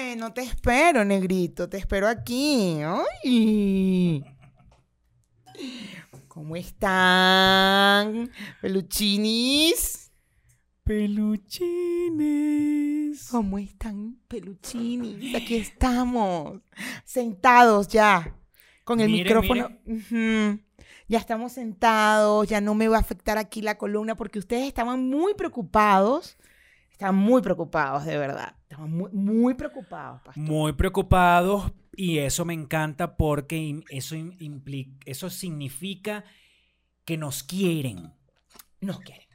Bueno, te espero, negrito. Te espero aquí. Ay. ¿Cómo están, peluchinis? Peluchines. ¿Cómo están, peluchinis? Aquí estamos, sentados ya, con el micrófono. Ya estamos sentados, ya no me va a afectar aquí la columna porque ustedes estaban muy preocupados. Estaban muy preocupados, de verdad. Estaban muy, muy preocupados, pastor. Muy preocupados y eso me encanta porque eso, im- impli- eso significa que nos quieren. Nos quieren.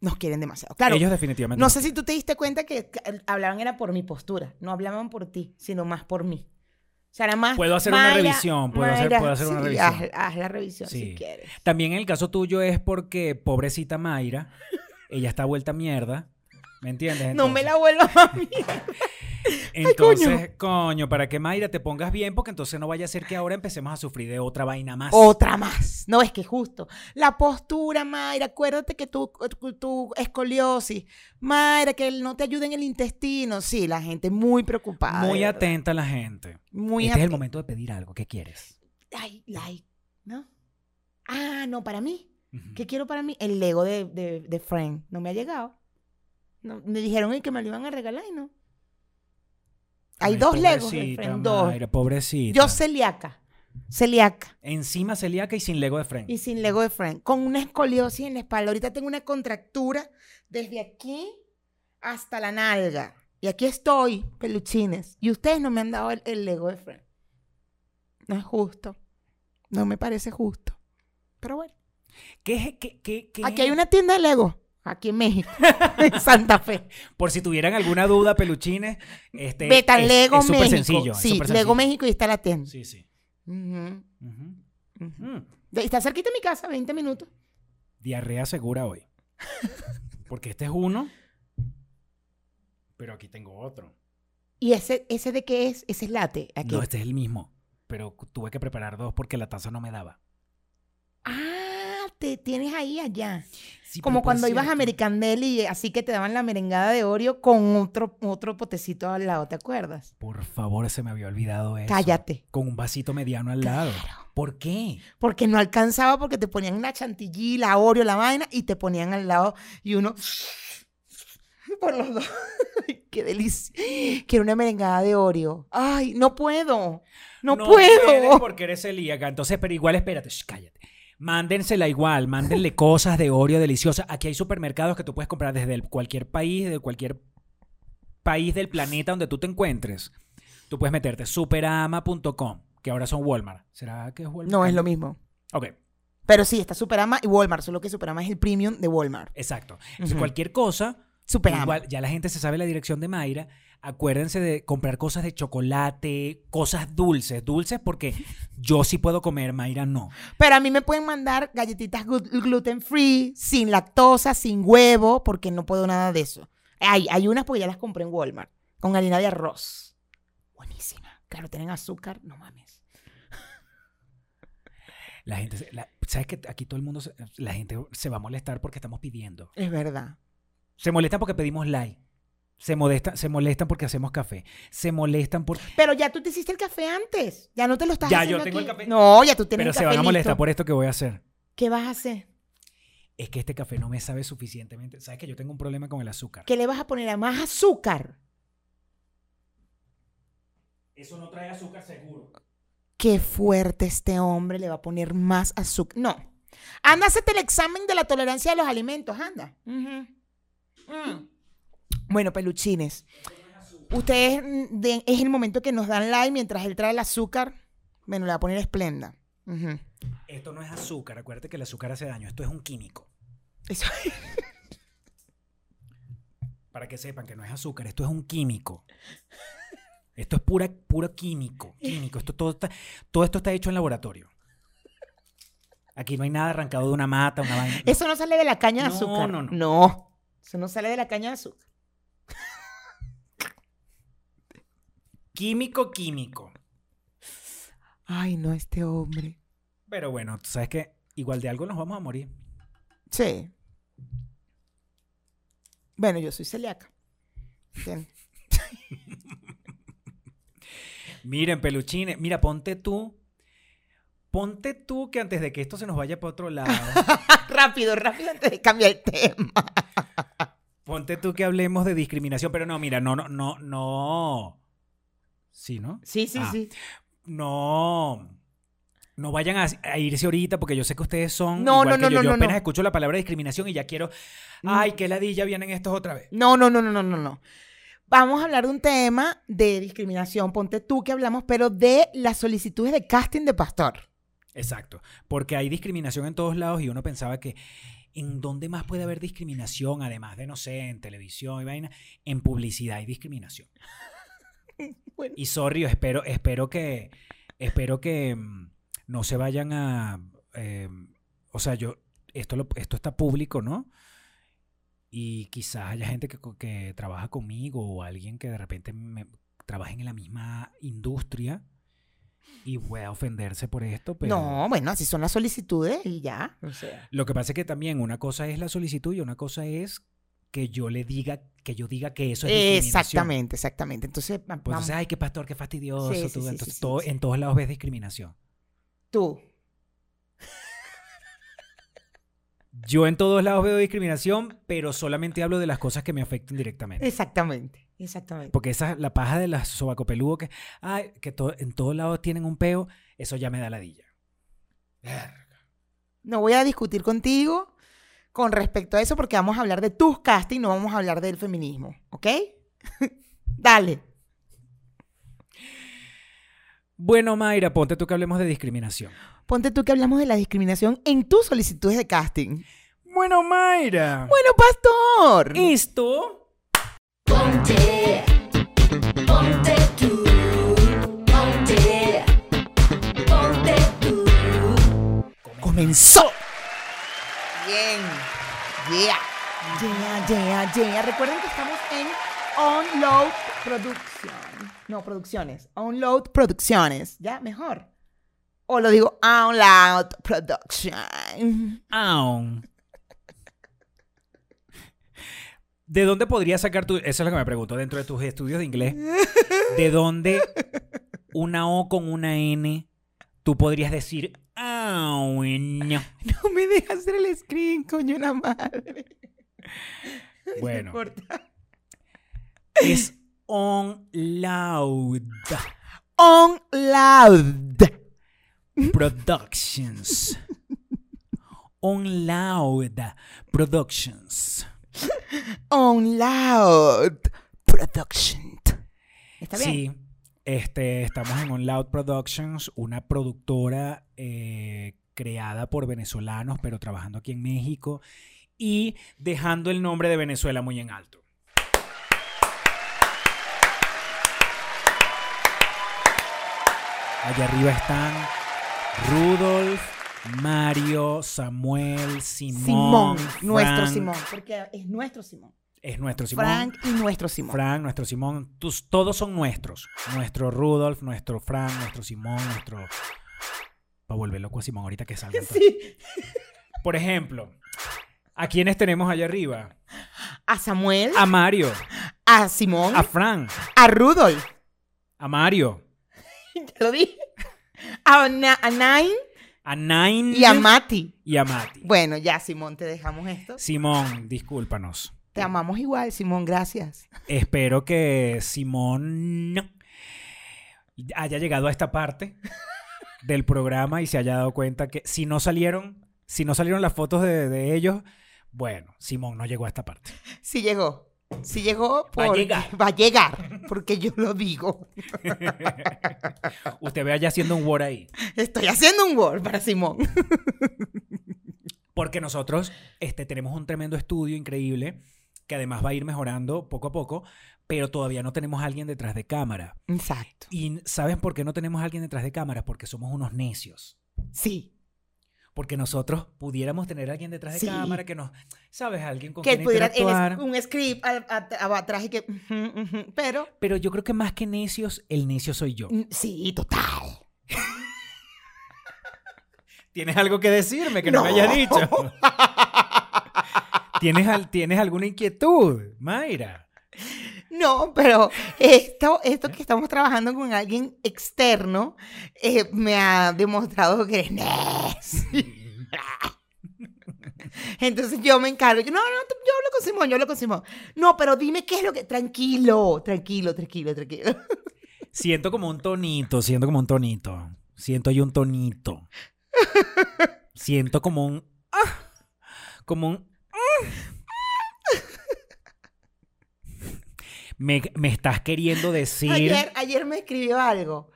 Nos quieren demasiado. Claro, Ellos definitivamente. no sé si tú te diste cuenta que hablaban era por mi postura. No hablaban por ti, sino más por mí. O sea, era más. Puedo hacer una revisión, puedo hacer- puedo hacer una sí, revisión. Haz, haz la revisión si quieres. También en el caso tuyo es porque pobrecita Mayra, ella está vuelta mierda. ¿Me entiendes? No me la vuelvas a mí. Entonces, coño. para que Mayra te pongas bien, porque entonces no vaya a ser que ahora empecemos a sufrir de otra vaina más. Otra más. No, es que justo. La postura, Mayra. Acuérdate que tu, tu, tu escoliosis. Mayra, que no te ayuda en el intestino. Sí, la gente muy preocupada. Muy atenta la gente. Muy este es el momento de pedir algo. ¿Qué quieres? Ay, like, ¿no? Ah, no, para mí. ¿Qué quiero para mí? El Lego de, de, de Friend. No me ha llegado. No, me dijeron que me lo iban a regalar y no. Hay Ay, dos Legos pobrecita, Friend, dos. Mayra, pobrecita. Yo celíaca. Celíaca. Encima celíaca y sin Lego de Friend. Y sin Lego de Friend. Con una escoliosis en la espalda. Ahorita tengo una contractura desde aquí hasta la nalga. Y aquí estoy, peluchines. Y ustedes no me han dado el, el Lego de Friend. No es justo. No me parece justo. Pero bueno. ¿Qué es? qué- qué- qué- Aquí hay una tienda de Lego. Aquí en México. en Santa Fe. Por si tuvieran alguna duda, peluchines, este Beta es- Lego es súper México. sencillo. es sí, Lego sencillo. México y está la tienda. Sí, sí. Mm. Está cerquita de mi casa, 20 minutos. Diarrea segura hoy. Porque este es uno, pero aquí tengo otro. ¿Y ese, ese de qué es? Ese es late. Aquí. No, este es el mismo. Pero tuve que preparar dos porque la taza no me daba. Ah, te tienes ahí allá. Sí, Como cuando ibas a American Deli, así que te daban la merengada de Oreo con otro, otro potecito al lado, ¿te acuerdas? Por favor, se me había olvidado eso. Cállate. Con un vasito mediano al lado. ¿Por qué? Porque no alcanzaba porque te ponían la chantilly, la Oreo, la vaina y te ponían al lado y uno por los dos. Qué delicia. Quiero una merengada de Oreo. Ay, no puedo. No, puedes puedo. porque eres celíaca. Entonces, pero igual espérate, shh, cállate. Mándensela igual, mándenle cosas de Oreo deliciosas. Aquí hay supermercados que tú puedes comprar desde el- cualquier país, de cualquier país del planeta donde tú te encuentres. Tú puedes meterte superama.com, que ahora son Walmart. ¿Será que es Walmart? No, es lo mismo. Ok, Pero sí, está Superama y Walmart, solo que Superama es el premium de Walmart. exacto. Entonces, cualquier cosa, Superama. igual ya la gente se sabe la dirección de Mayra. Acuérdense de comprar cosas de chocolate, cosas dulces. Dulces porque yo sí puedo comer, Mayra no. Pero a mí me pueden mandar galletitas glu- gluten free, sin lactosa, sin huevo, porque no puedo nada de eso. Hay, hay unas porque ya las compré en Walmart, con harina de arroz. Buenísima. Claro, tienen azúcar, no mames. La gente, la- ¿sabes que aquí todo el mundo, se- la gente se va a molestar porque estamos pidiendo? Es verdad. Se molestan porque pedimos like. Se, se molestan porque hacemos café. Se molestan por... Pero ya tú te hiciste el café antes. Ya no te lo estás Ya, haciendo yo tengo el café. No, ya tú tienes Pero el se café van a molestar listo. por esto que voy a hacer. ¿Qué vas a hacer? Es que este café no me sabe suficientemente. ¿Sabes que yo tengo un problema con el azúcar? ¿Qué le vas a poner a más azúcar? Eso no trae azúcar seguro. Qué fuerte este hombre le va a poner más azúcar. No. Anda, hacete el examen de la tolerancia de los alimentos, anda. Mm. Bueno, peluchines. Ustedes mm, es el momento que nos dan like mientras él trae el azúcar. Bueno, le va a poner esplenda. Esto no es azúcar. Acuérdate que el azúcar hace daño. Esto es un químico. Eso- Para que sepan que no es azúcar. Esto es un químico. Esto es pura, puro químico. Químico. Esto, todo, está- todo esto está hecho en laboratorio. Aquí no hay nada arrancado de una mata, una vaina. Eso no sale de la caña de No, azúcar. no, no. No. Eso no sale de la caña de azúcar. Químico, químico. Ay, no, este hombre. Pero bueno, tú sabes que igual de algo nos vamos a morir. Sí. Bueno, yo soy celíaca. Miren, peluchines, mira, ponte tú. Ponte tú que antes de que esto se nos vaya para otro lado, rápido, rápido antes de cambiar el tema. ponte tú que hablemos de discriminación, pero no, mira, no, no, no, no. Sí, ¿no? Sí, sí, Ah. sí. No. No vayan a, a irse ahorita porque yo sé que ustedes son. No, igual no, que no, yo. no, Yo apenas no. escucho la palabra discriminación y ya quiero. Mm. Ay, qué ladilla vienen estos otra vez. No, no, no, no, no, no, no. Vamos a hablar de un tema de discriminación, ponte tú que hablamos, pero de las solicitudes de casting de pastor. Exacto. Porque hay discriminación en todos lados y uno pensaba que. ¿En dónde más puede haber discriminación? Además de, no sé, en televisión y vaina. En publicidad hay discriminación. Bueno. Y sorry, espero, espero que. Espero que mm, no se vayan a. eh, o sea, yo. Esto, lo- esto está público, ¿no? Y quizás haya gente que, que trabaja conmigo o alguien que de repente me, trabaje en la misma industria y pueda ofenderse por esto, pero. No, bueno, así son las solicitudes y ya. O sea. Lo que pasa es que también una cosa es la solicitud y una cosa es que yo le diga, que yo diga que eso es discriminación. Exactamente, exactamente. Entonces, Pues entonces, ay, qué pastor, qué fastidioso. Sí, sí, tú. sí, entonces, sí, todo, en todos lados ves discriminación. tú. Yo en todos lados veo discriminación, pero solamente hablo de las cosas que me afecten directamente. Exactamente, exactamente. Porque esa, la paja de las sobacopeludo que, ay, que to- en todos lados tienen un peo, eso ya me da ladilla. No voy a discutir contigo con respecto a eso porque vamos a hablar de tus castings, no vamos a hablar del feminismo, ¿ok? Dale. Bueno, Mayra, ponte tú que hablemos de discriminación. Ponte tú que hablamos de la discriminación en tus solicitudes de casting. Bueno, Mayra. Bueno, pastor. Esto Ponte, ponte tú, ponte, ponte tú. comenzó. Bien. Yeah. Yeah, yeah, yeah. Recuerden que estamos en Onload Production. No, producciones. Onload Producciones. Ya, mejor. O lo digo Onload Production. Aun. ¿De dónde podrías sacar tu... Eso es lo que me pregunto, dentro de tus estudios de inglés. ¿De dónde una O con una N tú podrías decir... Aun? No me dejas hacer el screen, coño, la madre. Bueno. No importa. Es on loud Onload. productions. On loud productions. Onload Production. ¿Está bien? Sí, este, estamos en On Loud Productions, una productora eh, creada por venezolanos, pero trabajando aquí en México y dejando el nombre de Venezuela muy en alto. Allá arriba están Rudolf, Mario, Samuel, Simón. Simón, nuestro. Simón, porque es nuestro Simón. Es nuestro Simón. Frank y nuestro Simón. Frank, nuestro Simón, tus- todos son nuestros. Nuestro Rudolf, nuestro Frank, nuestro Simón, nuestro... Para volver loco a Simón ahorita que salga. Sí. Por ejemplo, ¿a quiénes tenemos allá arriba? A Samuel, A Mario, a Simón, a a, Frank, Rudolf, a Mario, te lo dije, a, a Nain a Nine y a Mati. y a Mati. Bueno, ya, Simón, te dejamos esto. Simón, discúlpanos. Te amamos igual, Simón, gracias. Espero que Simón haya llegado a esta parte del programa y se haya dado cuenta que si no salieron, si no salieron las fotos de, de ellos, bueno, Simón no llegó a esta parte. Sí llegó. Sí llegó. Va a llegar. Va a llegar, porque yo lo digo. Usted ve allá haciendo un Word ahí. Estoy haciendo un Word para Simón. Porque nosotros este, tenemos un tremendo estudio increíble que además va a ir mejorando poco a poco, pero todavía no tenemos a alguien detrás de cámara. Exacto. ¿Y saben por qué no tenemos a alguien detrás de cámara? Porque somos unos necios. Sí. Porque nosotros pudiéramos tener a alguien detrás de Sí. cámara que nos, ¿sabes? Alguien con Que quien pudiera interactuar. un script a- a- a- atrás y que. Pero. Pero yo creo que más que necios, el necio soy yo. mm, Sí, total. ¿Tienes algo que decirme que no, me No. hayas dicho? ¿Tienes, al- ¿Tienes alguna inquietud, Mayra? No, pero esto, esto que estamos trabajando con alguien externo eh, me ha demostrado que es necio. Entonces yo me encargo. Yo, no, no, yo hablo con Simón, yo hablo con Simón. No, pero dime qué es lo que. Tranquilo, tranquilo, tranquilo, tranquilo. Siento como un tonito, siento como un tonito. Siento ahí un tonito. Siento como un. ah, como un. Me, me estás queriendo decir. Ayer, ayer me escribió algo.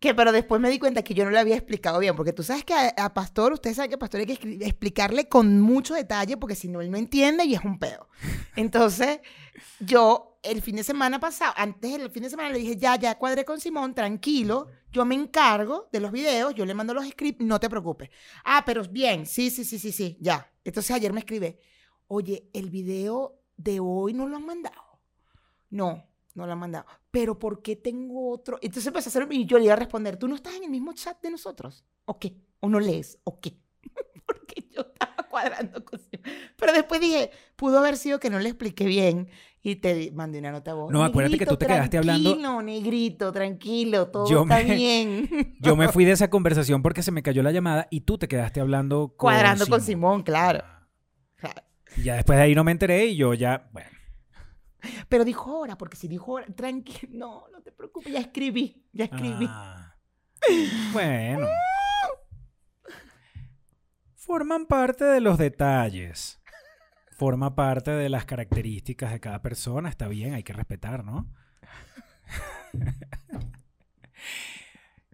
Que pero después me di cuenta que yo no le había explicado bien, porque tú sabes que a, Pastor, ustedes saben que a Pastor hay que explicarle con mucho detalle, porque si no, él no entiende y es un pedo. Entonces, yo el fin de semana pasado, antes del fin de semana le dije, ya, ya cuadré con Simón, tranquilo, yo me encargo de los videos, yo le mando los scripts, no te preocupes. Ah, pero bien, sí, sí, sí, sí, sí, ya. Entonces ayer me escribe, oye, el video de hoy no lo han mandado. No, no lo han mandado. Pero ¿por qué tengo otro? Entonces empecé a hacer y yo le iba a responder, ¿tú no estás en el mismo chat de nosotros? ¿O qué? ¿O no lees? ¿O qué? Porque yo estaba cuadrando con Pero después dije, pudo haber sido que no le expliqué bien y te mandé una nota a voz. No, acuérdate que tú te quedaste hablando- Tranquilo, negrito, tranquilo, todo Yo está me- bien. Yo me fui de esa conversación porque se me cayó la llamada y tú te quedaste hablando con Cuadrando con Simón, claro. claro. Y ya después de ahí no me enteré y yo ya, bueno. Pero dijo hora, porque si dijo hora, tranquilo, no, no te preocupes, ya escribí, ya escribí. Ah. Bueno. Forman parte de los detalles. Forma parte de las características de cada persona. Está bien, hay que respetar, ¿no?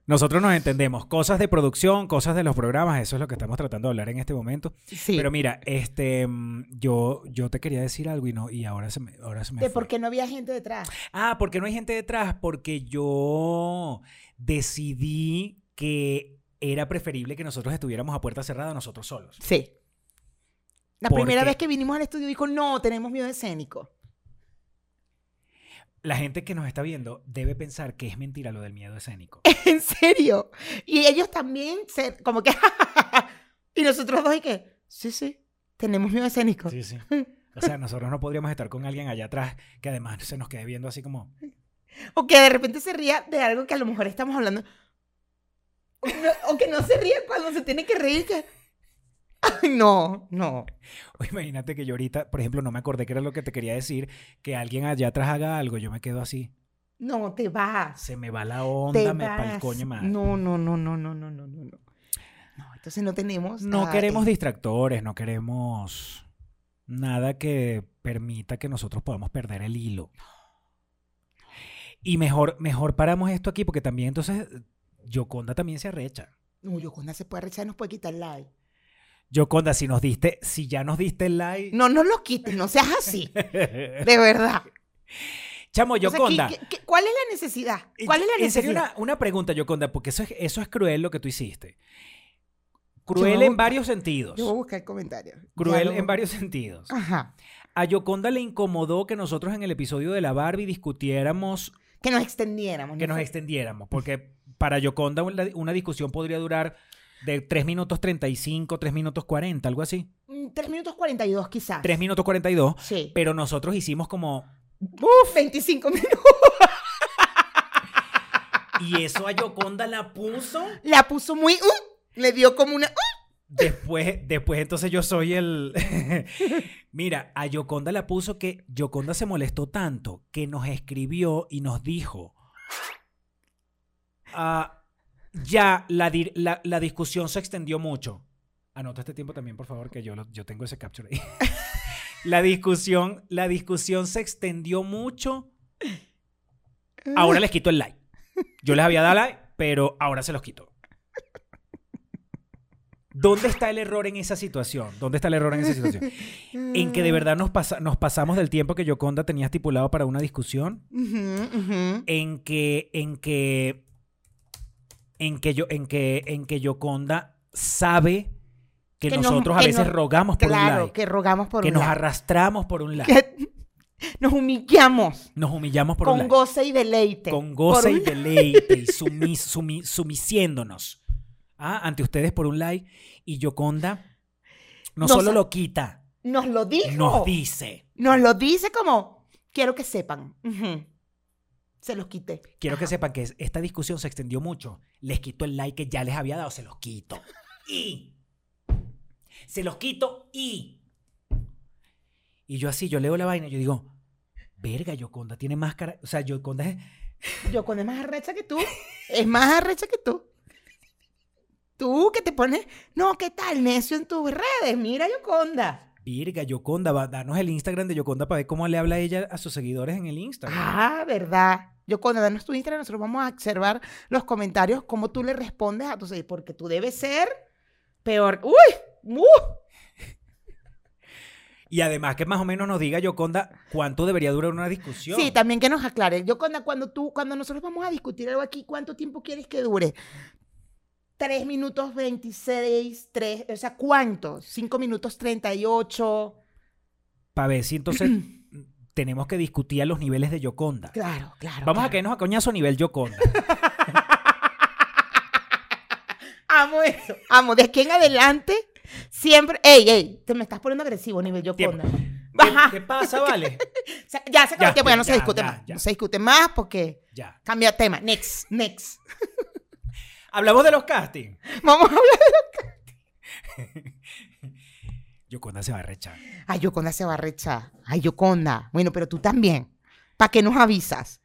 Nosotros nos entendemos. Cosas de producción, cosas de los programas, eso es lo que estamos tratando de hablar en este momento. Sí. Pero mira, este, mm, yo, yo te quería decir algo y no, y ahora se me, ahora se me de por qué no había gente detrás. Ah, porque no hay gente detrás, porque yo decidí que era preferible que nosotros estuviéramos a puerta cerrada nosotros solos. Sí. La ¿Por primera qué? vez que vinimos al estudio dijo, no, tenemos miedo escénico. La gente que nos está viendo debe pensar que es mentira lo del miedo escénico. en serio. Y ellos también, se, como que, y nosotros dos y que, sí, sí, tenemos miedo escénico. Sí, sí. O sea, nosotros no podríamos estar con alguien allá atrás que además se nos quede viendo así como... O que de repente se ría de algo que a lo mejor estamos hablando. O, no- o que no se ríe cuando se tiene que reír. Que... No, no. O imagínate que yo ahorita, por ejemplo, no me acordé que era lo que te quería decir, que alguien allá atrás haga algo, yo me quedo así. No, te vas. Se me va la te onda, me vas. pa'l coño madre. No, no, no, no, no, no, no, no. Entonces no tenemos. No queremos distractores, no queremos nada que permita que nosotros podamos perder el hilo. Y mejor, mejor paramos esto aquí porque también entonces Yoconda también se arrecha. No, Yoconda se puede rechazar, nos puede quitar el like. Yoconda, si nos diste, si ya nos diste el like. No, no lo quites, no seas así. De verdad. Chamo, O sea, ¿qué- Yoconda. qué- ¿Cuál es la necesidad? ¿Cuál es la En serio, necesidad? una, una pregunta, Yoconda, porque eso es, eso es cruel lo que tú hiciste. Cruel en varios sentidos. Yo voy a buscar el comentario. Cruel en varios sentidos. Ajá. A Yoconda le incomodó que nosotros en el episodio de la Barbie discutiéramos Que nos extendiéramos. que ¿no? nos extendiéramos, porque para Yoconda una, una discusión podría durar de 3 minutos 35, 3 minutos 40, algo así. Mm, Tres minutos 42 quizás. 3 minutos 42, Sí. pero nosotros hicimos como... Uf, 25 minutos. Y eso a Yoconda la puso. La puso muy... uh, le dio como una... uh. Después, después entonces yo soy el... Mira, a Yoconda la puso que Yoconda se molestó tanto que nos escribió y nos dijo... "Ah, ya, la, la, la discusión se extendió mucho. Anota este tiempo también, por favor, que yo, lo- yo tengo ese capture ahí. la, discusión, la discusión se extendió mucho. Ahora les quito el like. Yo les había dado like, pero ahora se los quito. ¿Dónde está el error en esa situación? ¿Dónde está el error en esa situación? En que de verdad nos, pasa- nos pasamos del tiempo que Yoconda tenía estipulado para una discusión. En que, en que, en que yo, en que, en que Yoconda sabe que, Que nos- nosotros a que veces nos- rogamos por un Claro, like. que rogamos por que un nos like. arrastramos por un like. Que nos humillamos Nos humillamos por un con like. goce y deleite. con goce y un- deleite y sumis- sumi- sumisiéndonos ¿ah? ante ustedes por un like y Yoconda no Nos solo lo quita, Nos lo dijo. nos dice. Nos lo dice como, quiero que sepan. Ujú. Se los quité. Quiero que sepan que es- esta discusión se extendió mucho. Les quito el like que ya les había dado, se los quito. Y. Se los quito y. Y yo así, yo leo la vaina y yo digo, verga, Yoconda tiene más cara. O sea, Yoconda es. Yo con es más arrecha que tú. Es más arrecha que tú. Tú que te pones, no, ¿qué tal, necio en tus redes? Mira, Yoconda. Virga, Yoconda, va, danos el Instagram de Yoconda para ver cómo le habla ella a sus seguidores en el Instagram. Ah, verdad. Yoconda, danos tu Instagram, nosotros vamos a observar los comentarios, cómo tú le respondes a tus seguidores, porque tú debes ser peor. ¡Uy! ¡Uh! Y además que más o menos nos diga Yoconda cuánto debería durar una discusión. Sí, también que nos aclare. Yoconda, cuando tú, cuando nosotros vamos a discutir algo aquí, ¿cuánto tiempo quieres que dure? Tres minutos 26, tres, o sea, ¿cuánto? Cinco minutos 38. Para ver si entonces tenemos que discutir a los niveles de Yoconda. Claro, claro. Vamos a caernos a coñazo a nivel Yoconda. Amo eso. Amo. De aquí en adelante, siempre. ¡Ey, ey! Te me estás poniendo agresivo, nivel Yoconda. ¿Qué, qué pasa, vale? Ya se acabó el tiempo, ya no ya, se discute ya, más. ya. No se discute más porque Ya. cambia tema. Next, next. Hablamos de los castings. Vamos a hablar. Yoconda se va a rechar. Ay, Yoconda se va a rechar. Ay, Yoconda. Bueno, pero tú también. ¿Para qué nos avisas?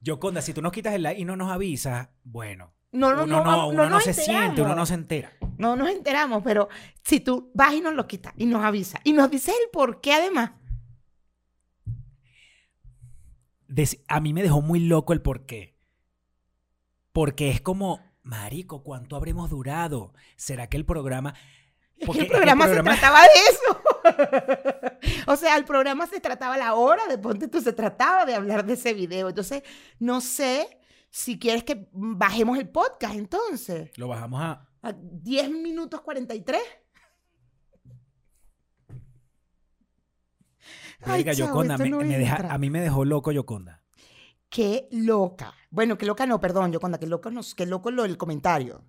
Yoconda, si tú nos quitas el like y no nos avisas, bueno. No, no, uno no, no, uno no, nos se siente, uno no se entera. No nos enteramos, pero si tú vas y nos lo quitas y nos avisas y nos dices el por qué además. A mí me dejó muy loco el por qué. Porque es como, marico, ¿cuánto habremos durado? ¿Será que el programa... Porque el programa, se trataba de eso. o sea, el programa se trataba la hora de ponte tú, se trataba de hablar de ese video. Entonces, no sé si quieres que bajemos el podcast entonces. Lo bajamos a... A 10 minutos 43. Ay, chavo, Yoconda, me- no me deja- entra. a mí me dejó loco Yoconda. Qué loca. Bueno, qué loca no, perdón, Yoconda, qué loco, nos, qué loco lo del comentario.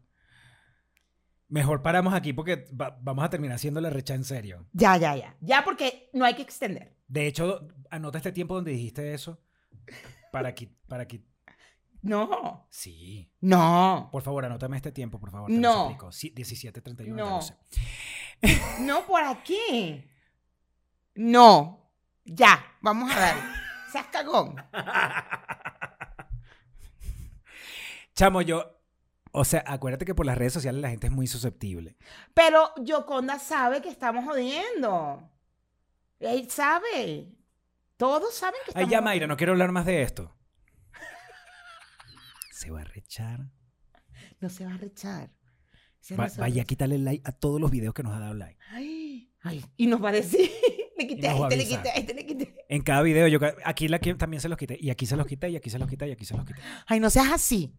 Mejor paramos aquí porque va- vamos a terminar haciendo la recha en serio. Ya, ya, ya. Ya porque no hay que extender. De hecho, anota este tiempo donde dijiste eso. Para que... Para que... No, Sí. no, Por favor, anótame este tiempo, por favor. te No. suplico. Sí, 17, 31, No. 14. no por aquí. No, ya, vamos a dar. Seas cagón. Chamo, yo... O sea, acuérdate que por las redes sociales la gente es muy susceptible. Pero Yoconda sabe que estamos jodiendo. Él sabe. Todos saben que Ay, estamos ya, Mayra, no quiero hablar más de esto. Se va a rechar. No se va a rechar. Va- vaya a quitarle like a todos los videos que nos ha dado like. Ay, ay, y nos va a decir. Le quité a este, le quité a este, le quité. En cada video, yo aquí también se los quité. Y aquí se los quité, y aquí se los quité, y aquí se los quité. Ay, no seas así.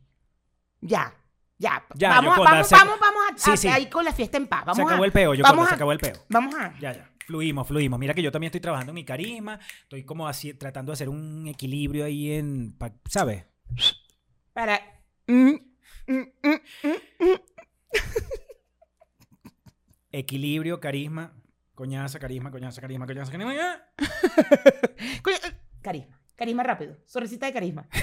Ya, ya. Ya, vamos, a- Yoconda, vamos, se- vamos, vamos a, Sí, ahí con la fiesta en paz. Vamos se acabó a, el peo, yo vamos se a- acabó el peo. Vamos a. Ya, ya. Fluimos, fluimos. Mira que yo también estoy trabajando en mi carisma. Estoy como así, tratando de hacer un equilibrio ahí en. ¿Sabes? Para. Mm, mm, mm. Equilibrio, carisma. Coñaza, carisma, coñaza, carisma, coñaza, carisma. eh, Carisma. Carisma rápido. Sonrisita de carisma.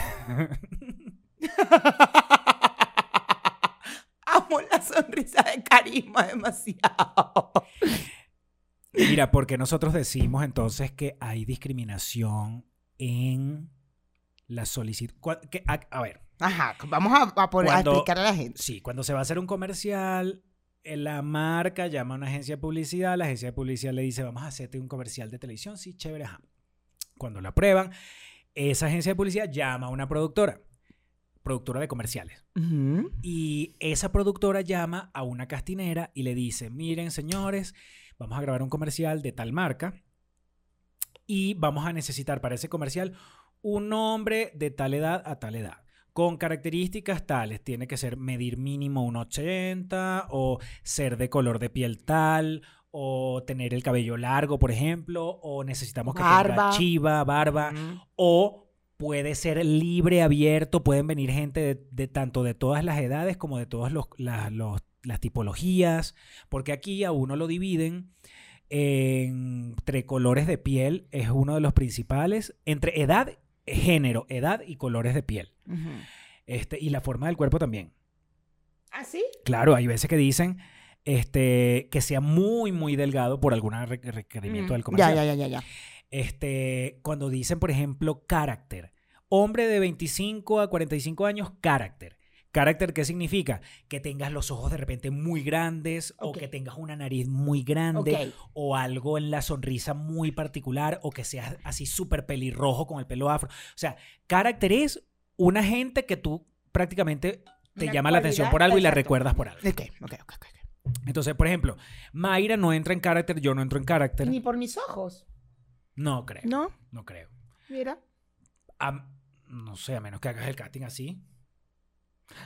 Amo la sonrisa de carisma demasiado. Mira, porque nosotros decimos entonces que hay discriminación en la solicitud. A, a ver, Ajá, vamos a, a poner, a Cuando- explicar a la gente. sí, cuando se va a hacer un comercial, la marca llama a una agencia de publicidad, la agencia de publicidad le dice, vamos a hacerte un comercial de televisión, sí, chévere, ajá. Cuando la aprueban, esa agencia de publicidad llama a una productora, productora de comerciales. Y esa productora llama a una castinera y le dice, miren señores, vamos a grabar un comercial de tal marca y vamos a necesitar para ese comercial un hombre de tal edad a tal edad. Con características tales, tiene que ser medir mínimo 1,80 o ser de color de piel tal o tener el cabello largo, por ejemplo, o necesitamos que Barba. tenga chiva, barba, o puede ser libre, abierto, pueden venir gente de, de tanto de todas las edades como de todas los- la- los- las tipologías, porque aquí a uno lo dividen entre colores de piel es uno de los principales. Entre edad, género, edad y colores de piel. Este, y la forma del cuerpo también. ¿Ah, sí? Claro, hay veces que dicen este, que sea muy, muy delgado por algún re- requerimiento Mm, del comercial. Ya, ya, ya, ya, ya. Este, cuando dicen, por ejemplo, carácter. Hombre de 25 a 45 años, carácter. Carácter, ¿qué significa? Que tengas los ojos de repente muy grandes o que tengas una nariz muy grande o algo en la sonrisa muy particular o que seas así súper pelirrojo con el pelo afro. O sea, carácter es una gente que tú prácticamente te Una llama la atención por algo y la exacto. recuerdas por algo. Ok, ok, ok, ok. Entonces, por ejemplo, Mayra no entra en carácter, yo no entro en carácter. Ni por mis ojos. No creo. ¿No? No creo. Mira. A- no sé, a menos que hagas el casting así.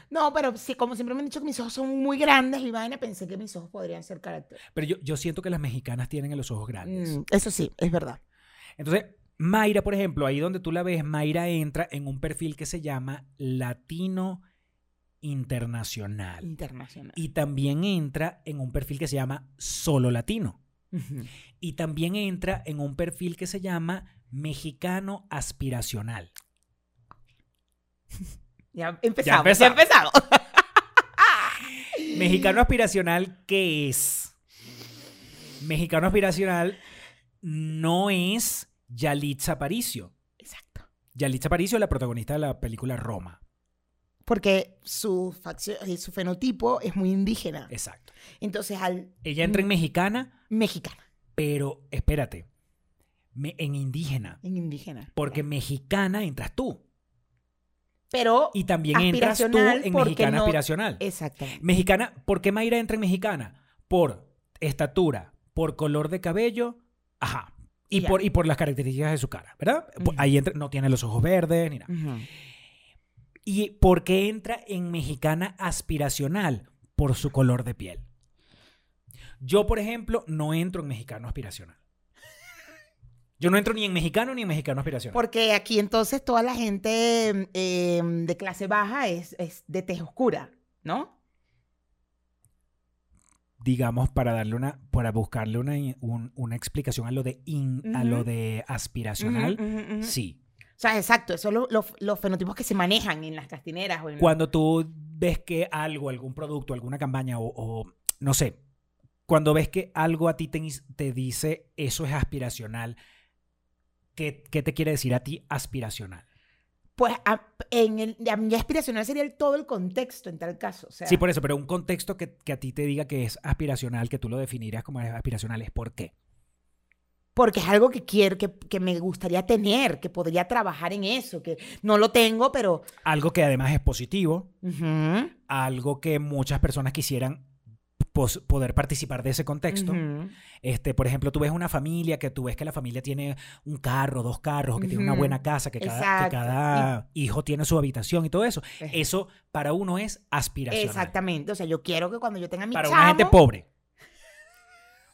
No, pero sí, como siempre me han dicho que mis ojos son muy grandes y vaina, pensé que mis ojos podrían ser carácter. Pero yo, yo siento que las mexicanas tienen los ojos grandes. Mm, eso sí, es verdad. Entonces, Mayra, por ejemplo, ahí donde tú la ves, Mayra entra en un perfil que se llama Latino Internacional. Internacional. Y también entra en un perfil que se llama Solo Latino. Y también entra en un perfil que se llama Mexicano Aspiracional. Ya empezamos. Ya empezamos. empezamos. Mexicano Aspiracional, ¿qué es? Mexicano Aspiracional no es Yalitza Aparicio. Exacto. Yalitza Aparicio es la protagonista de la película Roma. Porque su, facción, eh, su fenotipo es muy indígena. Exacto. Entonces, al Ella entra en mexicana, mexicana, pero espérate, me- en indígena. en indígena. Porque mexicana entras tú. Pero, Y también entras tú en mexicana no- aspiracional. exactamente. Mexicana, ¿por qué Mayra entra en mexicana? Por estatura, por color de cabello, ajá. Y, por, y por las características de su cara, ¿verdad? Ujú. Ahí entra, no tiene los ojos verdes ni nada. ¿Y por qué entra en mexicana aspiracional? Por su color de piel. Yo, por ejemplo, no entro en mexicano aspiracional. Yo no entro ni en mexicano ni en mexicano aspiracional. Porque aquí entonces toda la gente eh, de clase baja es, es de tez oscura, ¿no? Digamos, para darle una, para buscarle una, un- una explicación a lo de in- a lo de aspiracional, sí. O sea, exacto, esos son los, los- los fenotipos que se manejan en las castineras. O en Cuando tú ves que algo, algún producto, alguna campaña o, o, no sé, cuando ves que algo a ti te, te dice eso es aspiracional, ¿qué, qué te quiere decir a ti aspiracional? Pues a- en el, a mí aspiracional sería el, todo el contexto en tal caso. O sea, Sí, por eso, pero un contexto que, que a ti te diga que es aspiracional, que tú lo definirías como aspiracional, es por qué. Porque es algo que quiero, que, que me gustaría tener, que podría trabajar en eso, que no lo tengo, pero... Algo que además es positivo, algo que muchas personas quisieran pos- poder participar de ese contexto. Este, por ejemplo, tú ves una familia que tú ves que la familia tiene un carro, dos carros, o que tiene una buena casa, que cada, que hijo tiene su habitación y todo eso. Eso para uno es aspiracional. Exactamente. O sea, yo quiero que cuando yo tenga mi Para chamo... una gente pobre.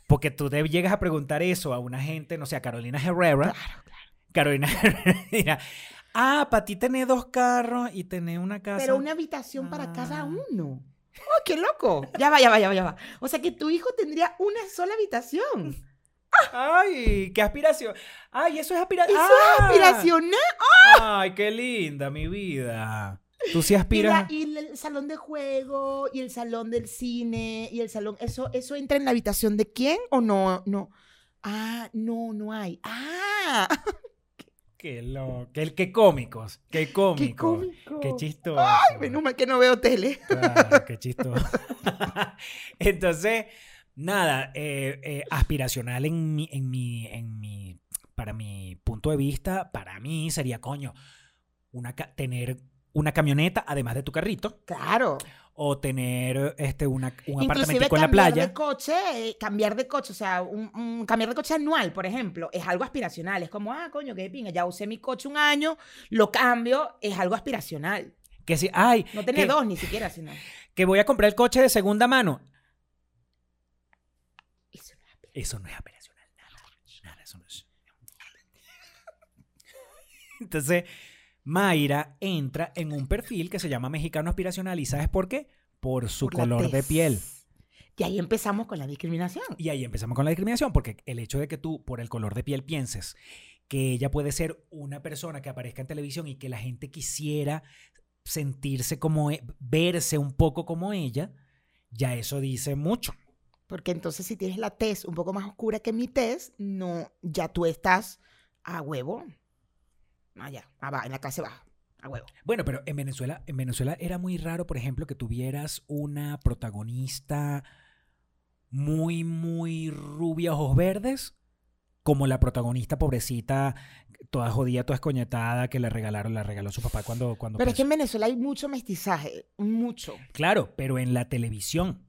Porque tú te llegas a preguntar eso a una gente, no sé, a Carolina Herrera. Claro, claro. Carolina Herrera. Ah, para ti tenés dos carros y tenés una casa. Pero una habitación para cada Ah. uno. ¡Oh, qué loco! Ya va, ya va, ya va, ya va. O sea que tu hijo tendría una sola habitación. Ay, qué aspiración. Ay, eso es aspiración. Eso es aspiracional. Ay, qué linda, mi vida. Tú sí Y, la- aspiras. y el salón de juego, y el salón del cine, y el salón. ¿Eso, ¿Eso entra en la habitación de quién o no? No. Ah, no, no hay. Ah, Qué lo, qué, qué cómicos, qué cómicos. qué cómico. Qué chistoso. Ay, menos mal que no veo tele. Claro, qué chistoso. Entonces, nada, eh, eh, aspiracional en mi, en mi, en mi, para mi punto de vista, para mí sería, coño, una, tener una camioneta además de tu carrito, Claro. o tener este, una, un Inclusive apartamentico en la playa. de coche, eh, cambiar de coche, o sea, un, un- cambiar de coche anual, por ejemplo, es algo aspiracional. Es como, ah, coño, qué pinga, ya usé mi coche un año, lo cambio, es algo aspiracional. Que si, ay, No tener dos ni siquiera, sino. que voy a comprar el coche de segunda mano. Eso no es aspiracional. Eso no es aspiracional, nada. Nada, eso no es. Entonces, Mayra entra en un perfil que se llama mexicano aspiracional. ¿Y sabes por qué? Por su Por color de piel. Y ahí empezamos con la discriminación. Y ahí empezamos con la discriminación, porque el hecho de que tú, por el color de piel, pienses que ella puede ser una persona que aparezca en televisión y que la gente quisiera sentirse como, e- verse un poco como ella, ya eso dice mucho. Porque entonces si tienes la tez un poco más oscura que mi tez, no, ya tú estás a huevo. Allá, abajo, en la clase baja, a huevo. Bueno, pero en Venezuela, en Venezuela era muy raro, por ejemplo, que tuvieras una protagonista muy, muy rubia, ojos verdes, como la protagonista pobrecita, toda jodida, toda escoñetada, que le regalaron, la regaló su papá cuando... cuando Pero es que en Venezuela hay mucho mestizaje, mucho. Claro, pero en la televisión.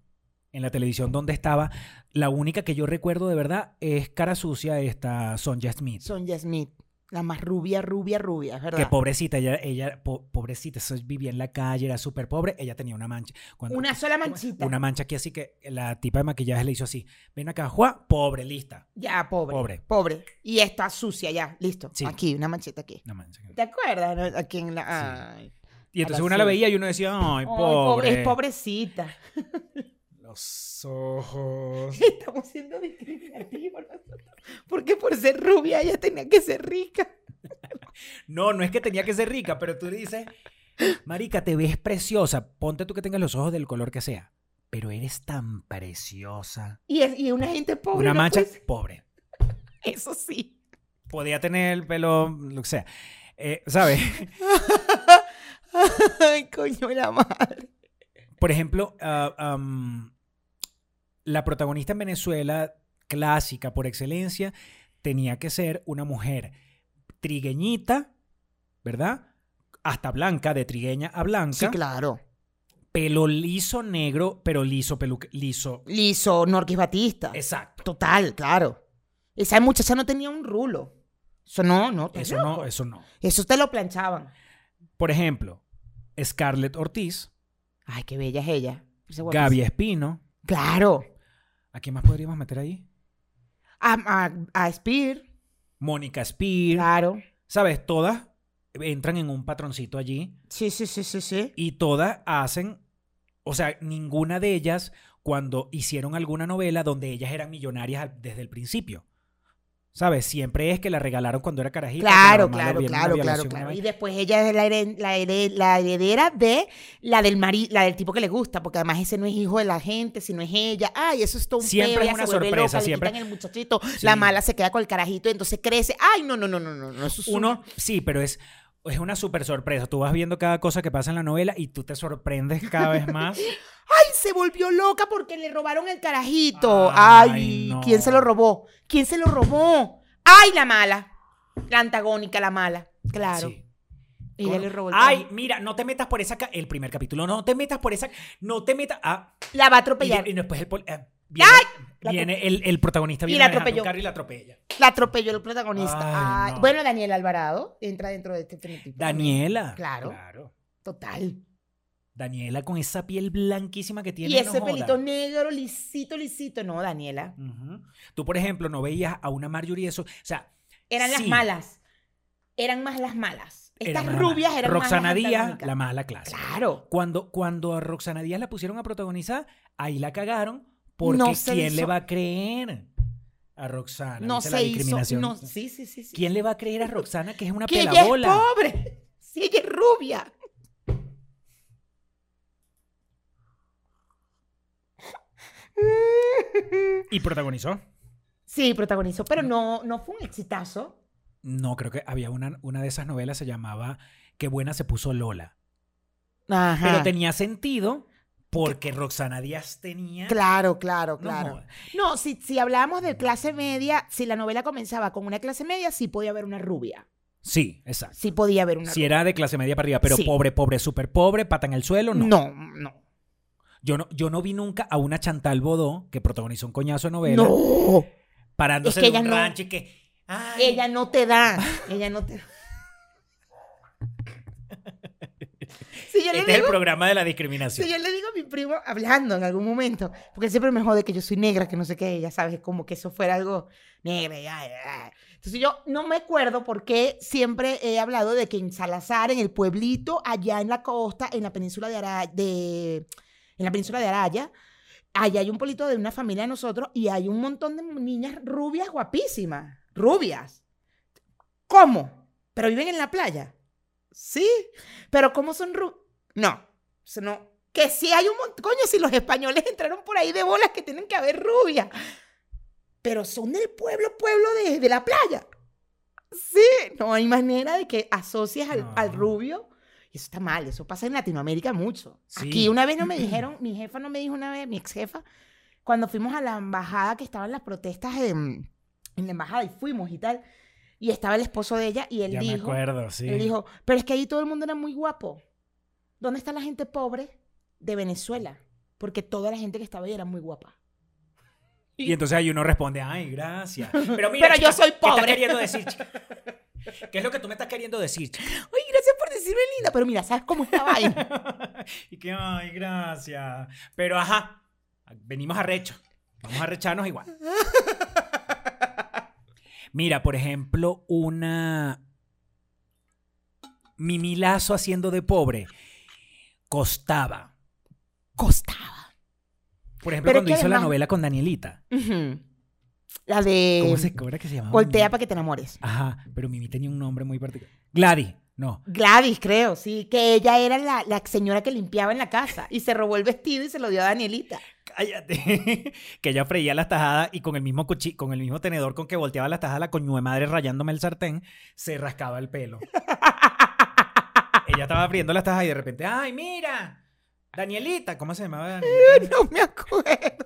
En la televisión donde estaba, la única que yo recuerdo de verdad es cara sucia esta Sonja Smith. Sonja Smith, la más rubia, rubia, rubia, es verdad. Que pobrecita, ella, ella po- pobrecita, eso vivía en la calle, era súper pobre, ella tenía una mancha. Cuando- Una sola manchita. Una mancha aquí, así que la tipa de maquillaje le hizo así. Ven acá, Juan, pobre, lista. Ya, pobre. Pobre. Pobre. Y está sucia ya, listo. Sí. Aquí, una manchita aquí. Una mancha. ¿Te acuerdas? Aquí en la... Ay. Y entonces la una la veía y uno decía, ay, Ay, pobre. Es pobrecita. Los ojos. Estamos siendo discriminativos nosotros. Porque por ser rubia ella tenía que ser rica. No, no es que tenía que ser rica, pero tú dices, marica, te ves preciosa. Ponte tú que tengas los ojos del color que sea. Pero eres tan preciosa. Y, es, y una gente pobre. Una no mancha, puede ser- pobre. Eso sí. Podía tener el pelo, lo que sea. Eh, ¿Sabes? Ay, coño la madre. Por ejemplo, ah, la protagonista en Venezuela, clásica por excelencia, tenía que ser una mujer trigueñita, ¿verdad? Hasta blanca, de trigueña a blanca. Sí, claro. Pelo liso negro, pero liso, pelu liso. Liso, Norquis Batista. Exacto. Total, claro. Esa muchacha no tenía un rulo. Eso no, no. Eso no, eso no. Eso te lo planchaban. Por ejemplo, Scarlett Ortiz, Ay, qué bella es ella. Gaby. Espino. Claro. ¿A quién más podríamos meter ahí? A, a, a Spear. Mónica Spear. Claro. ¿Sabes? Todas entran en un patroncito allí Sí, sí, sí, sí, sí. y todas hacen, o sea, ninguna de ellas cuando hicieron alguna novela donde ellas eran millonarias desde el principio. ¿Sabes? Siempre es que la regalaron cuando era carajita. Claro, claro, claro, claro, claro. Y después ella es la, heren- la, here- la heredera de la del mari, la del tipo que le gusta, porque además ese no es hijo de la gente, sino es ella. Ay, eso es todo un Siempre peo, es una sorpresa, loca, siempre- Le el muchachito, Sí. la mala se queda con el carajito, y entonces crece. Ay, no, no, no, no, no, no, eso es un- Uno, sí, pero es, es una súper sorpresa. Tú vas viendo cada cosa que pasa en la novela y tú te sorprendes cada vez más. Ay, se volvió loca porque le robaron el carajito. Ay, Ay, no. ¿quién se lo robó? ¿Quién se lo robó? Ay, la mala. La antagónica, la mala. Claro. Sí. Ella ¿Cómo? le robó el Ay, carajito. mira, no te metas por esa... ca- El primer capítulo, no te metas por esa... No te metas... Ah, La va a atropellar. y después el... eh, viene La viene el, el protagonista Y viene la un atropelló. carro y la atropella. La atropelló el protagonista. Ay, Ay, no. Bueno, Daniel Alvarado entra dentro de este fenotipo. Daniela. Claro. Claro. Total. Daniela con esa piel blanquísima que tiene. Y ese no pelito negro, lisito, lisito. No, Daniela. Tú, por ejemplo, no veías a una Marjorie eso. O sea, Eran las malas. Eran más las malas. Estas más- rubias eran Roxana Díaz, la mala clásica. Claro. Cuando, cuando a Roxana Díaz la pusieron a protagonizar, ahí la cagaron. Porque No se ¿quién le va a creer a Roxana? No ¿Viste la se hizo. discriminación? No, sí, sí, sí. sí. ¿Quién le va a creer a Roxana que es una Que ella es pelabola? pobre. Si ella es rubia. Y protagonizó. Sí, protagonizó, pero no, no fue un exitazo. No, creo que había una, una de esas novelas se llamaba Qué buena se puso Lola. Ajá. Pero tenía sentido porque Roxana Díaz tenía. Claro, claro, No claro. jodas. No, si, si hablábamos de clase media, si la novela comenzaba con una clase media, sí podía haber una rubia. Sí, exacto. Sí podía haber una Si era de clase media para arriba, pero Sí. pobre, pobre, súper pobre, pata en el suelo, no. No, no. Yo no, yo no vi nunca a una Chantal Bodó que protagonizó un coñazo de novela No. parándose Es que en un no- rancho y que. ay, Ella no te da. Ella no te da. Si yo, le este es el digo, programa de la discriminación. si yo le digo a mi primo hablando en algún momento, porque él siempre me jode que yo soy negra, que no sé qué, ya sabes, como que eso fuera algo negra. y ay, ay. Entonces yo no me acuerdo por qué siempre he hablado de que en Salazar, en el pueblito, allá en la costa, en la península de Araya, de, en la península de Araya, allá hay un polito de una familia de nosotros y hay un montón de niñas rubias guapísimas. Rubias. ¿Cómo? ¿Pero viven en la playa? Sí. ¿Pero cómo son rubias? No. No. Que sí hay un montón. Coño, si los españoles entraron por ahí de bolas que tienen que haber rubias. Pero son del pueblo, pueblo de, de la playa. Sí. No hay manera de que asocies al, al rubio. Y eso está mal. Eso pasa en Latinoamérica mucho. Sí. Aquí una vez no me dijeron, mi jefa no me dijo una vez, mi ex jefa, cuando fuimos a la embajada que estaban las protestas en, en la embajada y fuimos y tal. Y estaba el esposo de ella y él Ya me dijo, acuerdo, sí. él dijo, pero es que ahí todo el mundo era muy guapo. ¿Dónde está la gente pobre de Venezuela? Porque toda la gente que estaba ahí era muy guapa. Y entonces ahí uno responde, ay, gracias. Pero mira, Pero yo chica, soy ¿Qué pobre. estás queriendo decir, chica? ¿Qué es lo que tú me estás queriendo decir, chica? Ay, gracias por decirme linda, pero mira, ¿sabes cómo está vaina? y que, ay, gracias. Pero ajá, venimos a recho. Vamos a recharnos igual. Mira, por ejemplo, una mimilazo haciendo de pobre costaba. Costaba. Por ejemplo, Pero cuando hizo la novela con Danielita. La de ¿Cómo se cobra que se llamaba? Voltea para que te enamores. Ajá, pero Mimi tenía un nombre muy particular. Gladys, no. Gladys, creo, sí, que ella era la, la señora que limpiaba en la casa y se robó el vestido y se lo dio a Danielita. Cállate. que ella freía las tajadas y con el mismo cuchi- con el mismo tenedor con que volteaba las tajadas, la coño de madre rayándome el sartén, se rascaba el pelo. ella estaba abriendo las tajadas y de repente, ¡ay, mira! Danielita, ¿cómo se llamaba Danielita? No me acuerdo.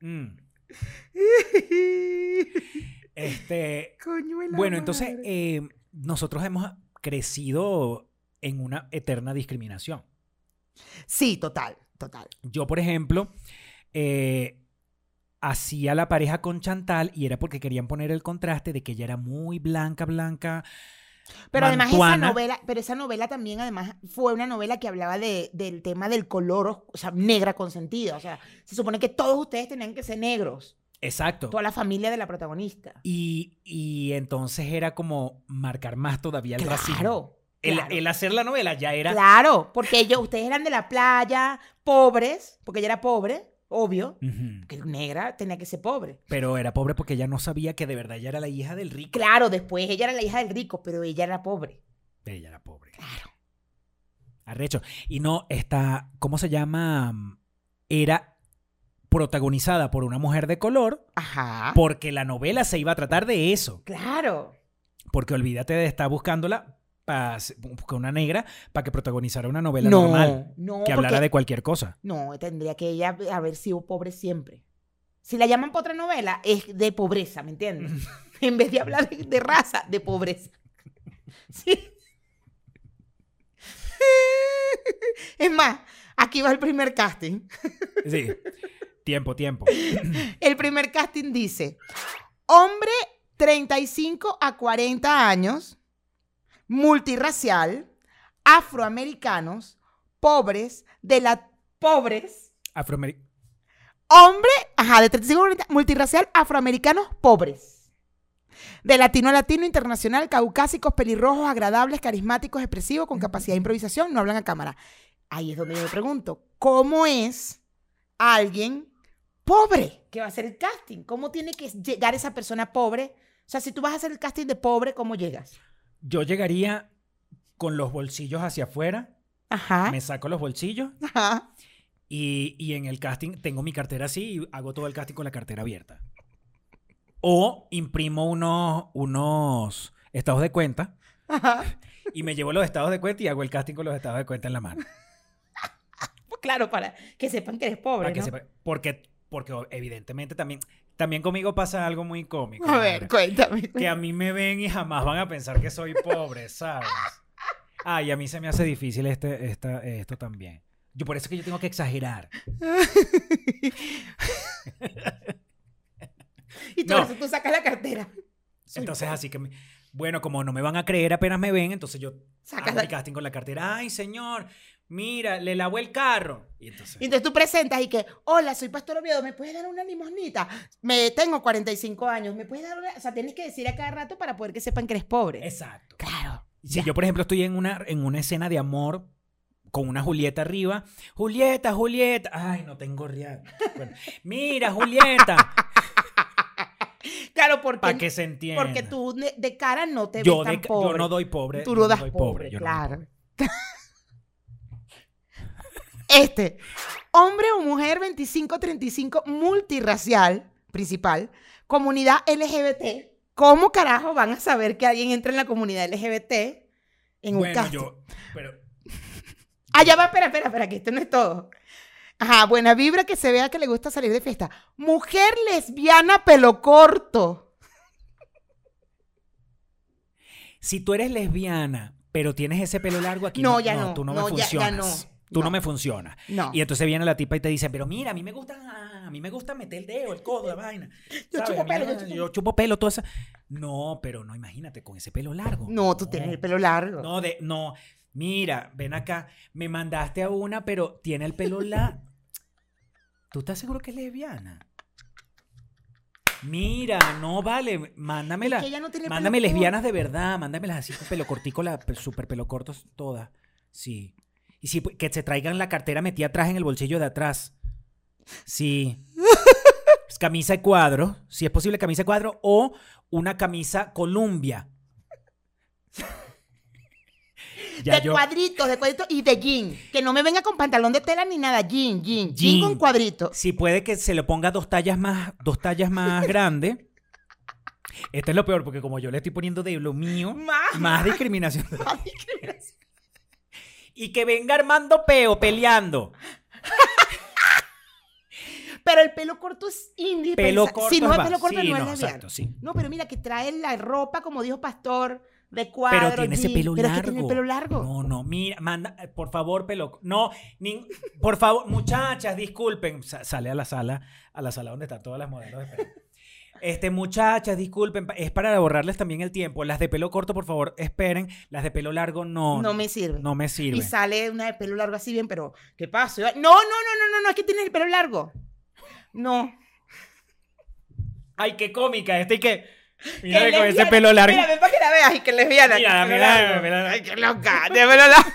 Mm, Este, Coño bueno, entonces eh, nosotros hemos crecido en una eterna discriminación. Sí, total, total. Yo, por ejemplo, eh, hacía la pareja con Chantal y era porque querían poner el contraste de que ella era muy blanca, blanca. Pero además esa novela, pero esa novela también además fue una novela que hablaba de, del tema del color, o sea, negra consentida. O sea, se supone que todos ustedes tenían que ser negros. Exacto. Toda la familia de la protagonista. Y, y entonces era como marcar más todavía el racismo. Claro. El, claro. el hacer la novela ya era. Claro, porque ellos, ustedes eran de la playa, pobres, porque ella era pobre, obvio, Ujú. que negra tenía que ser pobre. Pero era pobre porque ella no sabía que de verdad ella era la hija del rico. Claro, después ella era la hija del rico, pero ella era pobre. Ella era pobre. Claro. Arrecho. Y no, está, ¿cómo se llama? Era protagonizada por una mujer de color Ajá. porque la novela se iba a tratar de eso. Claro. Porque olvídate de estar buscándola para una negra para que protagonizara una novela No, normal no, que hablara porque- de cualquier cosa. No, tendría que ella haber sido pobre siempre. Si la llaman para otra novela, es de pobreza, ¿me entiendes? en vez de hablar de, de raza, de pobreza. Sí. es más, aquí va el primer casting. Sí. Tiempo, tiempo. El primer casting dice, hombre 35 a 40 años, multirracial, afroamericanos, pobres, de la pobres, Afroameric hombre, ajá, de 35 a 40, multirracial, afroamericanos, pobres. De latino a latino, internacional, caucásicos, pelirrojos, agradables, carismáticos, expresivos, con capacidad de improvisación, no hablan a cámara. Ahí es donde yo me pregunto, ¿cómo es alguien pobre que va a hacer el casting? ¿Cómo tiene que llegar esa persona pobre? O sea, si tú vas a hacer el casting de pobre, ¿cómo llegas? Yo llegaría con los bolsillos hacia afuera, Ajá. me saco los bolsillos Ajá. y, y en el casting tengo mi cartera así y hago todo el casting con la cartera abierta. O imprimo unos, unos estados de cuenta Ajá. y me llevo los estados de cuenta y hago el casting con los estados de cuenta en la mano. Pues claro, para que sepan que eres pobre. Para que porque, porque evidentemente también, también conmigo pasa algo muy cómico. A ver, cuéntame. que a mí me ven y jamás van a pensar que soy pobre, ¿sabes? Ah, y a mí se me hace difícil este, esta, esto también. Yo por eso es que yo tengo que exagerar. Y tú, No. eso, tú sacas la cartera. Soy Entonces, pobre. así que, me- bueno, como no me van a creer apenas me ven, entonces yo Sacas hago la- mi casting con la cartera. Ay, señor, mira, le lavó el carro. Y entonces, Y entonces tú presentas y que, hola, soy Pastor Oviedo, ¿me puedes dar una limosnita? Me tengo 45 años, ¿me puedes dar una...? O sea, tienes que decir a cada rato para poder que sepan que eres pobre. exacto. Claro. Si yo, por ejemplo, estoy en una, en una escena de amor con una Julieta arriba. Julieta, Julieta. Ay, no tengo real. Bueno, mira, Julieta. Claro, porque, Para que se entienda. porque tú de, cara no te yo, ves tan de- yo pobre. no doy pobre. Tú yo no das doy pobre, no doy claro. pobre. Este, hombre o mujer 25-35 multirracial, principal, comunidad LGBT. ¿Cómo carajo van a saber que alguien entra en la comunidad LGBT en un Bueno, yo. Pero. Ah, ya va, espera, espera, espera, que esto no es todo. Ajá, buena vibra que se vea que le gusta salir de fiesta. Mujer lesbiana pelo corto. Si tú eres lesbiana, pero tienes ese pelo largo aquí. No, ya no, Tú no, no, me ya- ya funcionas. no, Tú no. no. me funcionas. No. Y entonces viene la tipa y te dice, pero mira, a mí me gusta, a mí me gusta meter el dedo, el codo, la vaina. Yo ¿Sabes? chupo pelo, yo chupo- yo chupo pelo, toda esa. No, pero no, imagínate, con ese pelo largo. No, tú tienes el pelo largo. No, de, no. Mira, ven acá. Me mandaste a una, pero tiene el pelo largo. ¿Tú estás seguro que es lesbiana? Mira, no vale. Mándamela. Es que ella no Mándame lesbianas de verdad. Mándamelas así con pelo cortico, la, pe- super pelo cortos todas. Sí. Y sí, que se traigan la cartera metida atrás en el bolsillo de atrás. Sí. Camisa de cuadro. Si es posible, camisa de cuadro. O una camisa Columbia. de cuadritos, de cuadritos y de jean. Que no me venga con pantalón de tela ni nada. Jean, jean. Jean, Jean. con cuadritos. Si puede que se le ponga dos tallas más, dos tallas más grande. Este es lo peor, porque como yo le estoy poniendo de lo mío, Más. más discriminación. Y que venga Armando Peo peleando. Pero el pelo corto es indispensable. Pelo corto Si no es pelo corto, sí, no es exacto, sí. No, pero mira, que trae la ropa, como dijo Pastor, de cuadro. Pero tiene ese pelo Pero es largo. que tiene el pelo largo. No, no, mira, manda, por favor, pelo. No, por favor, muchachas, disculpen. Sa- sale a la sala, a la sala donde están todas las modelos. espera. Este, muchachas, disculpen, es para borrarles también el tiempo. Las de pelo corto, por favor, esperen. Las de pelo largo, no. No me sirve. No me Y sirve. sale una de pelo largo así bien, pero ¿qué pasa? No, no, no, no, no, no, es que tienes el pelo largo. No. Ay, qué cómica, este y que. Mira Que con ese pelo largo. Para que la veas y que lesbiana. Mira, mira, mira. Ay, qué loca. De pelo largo.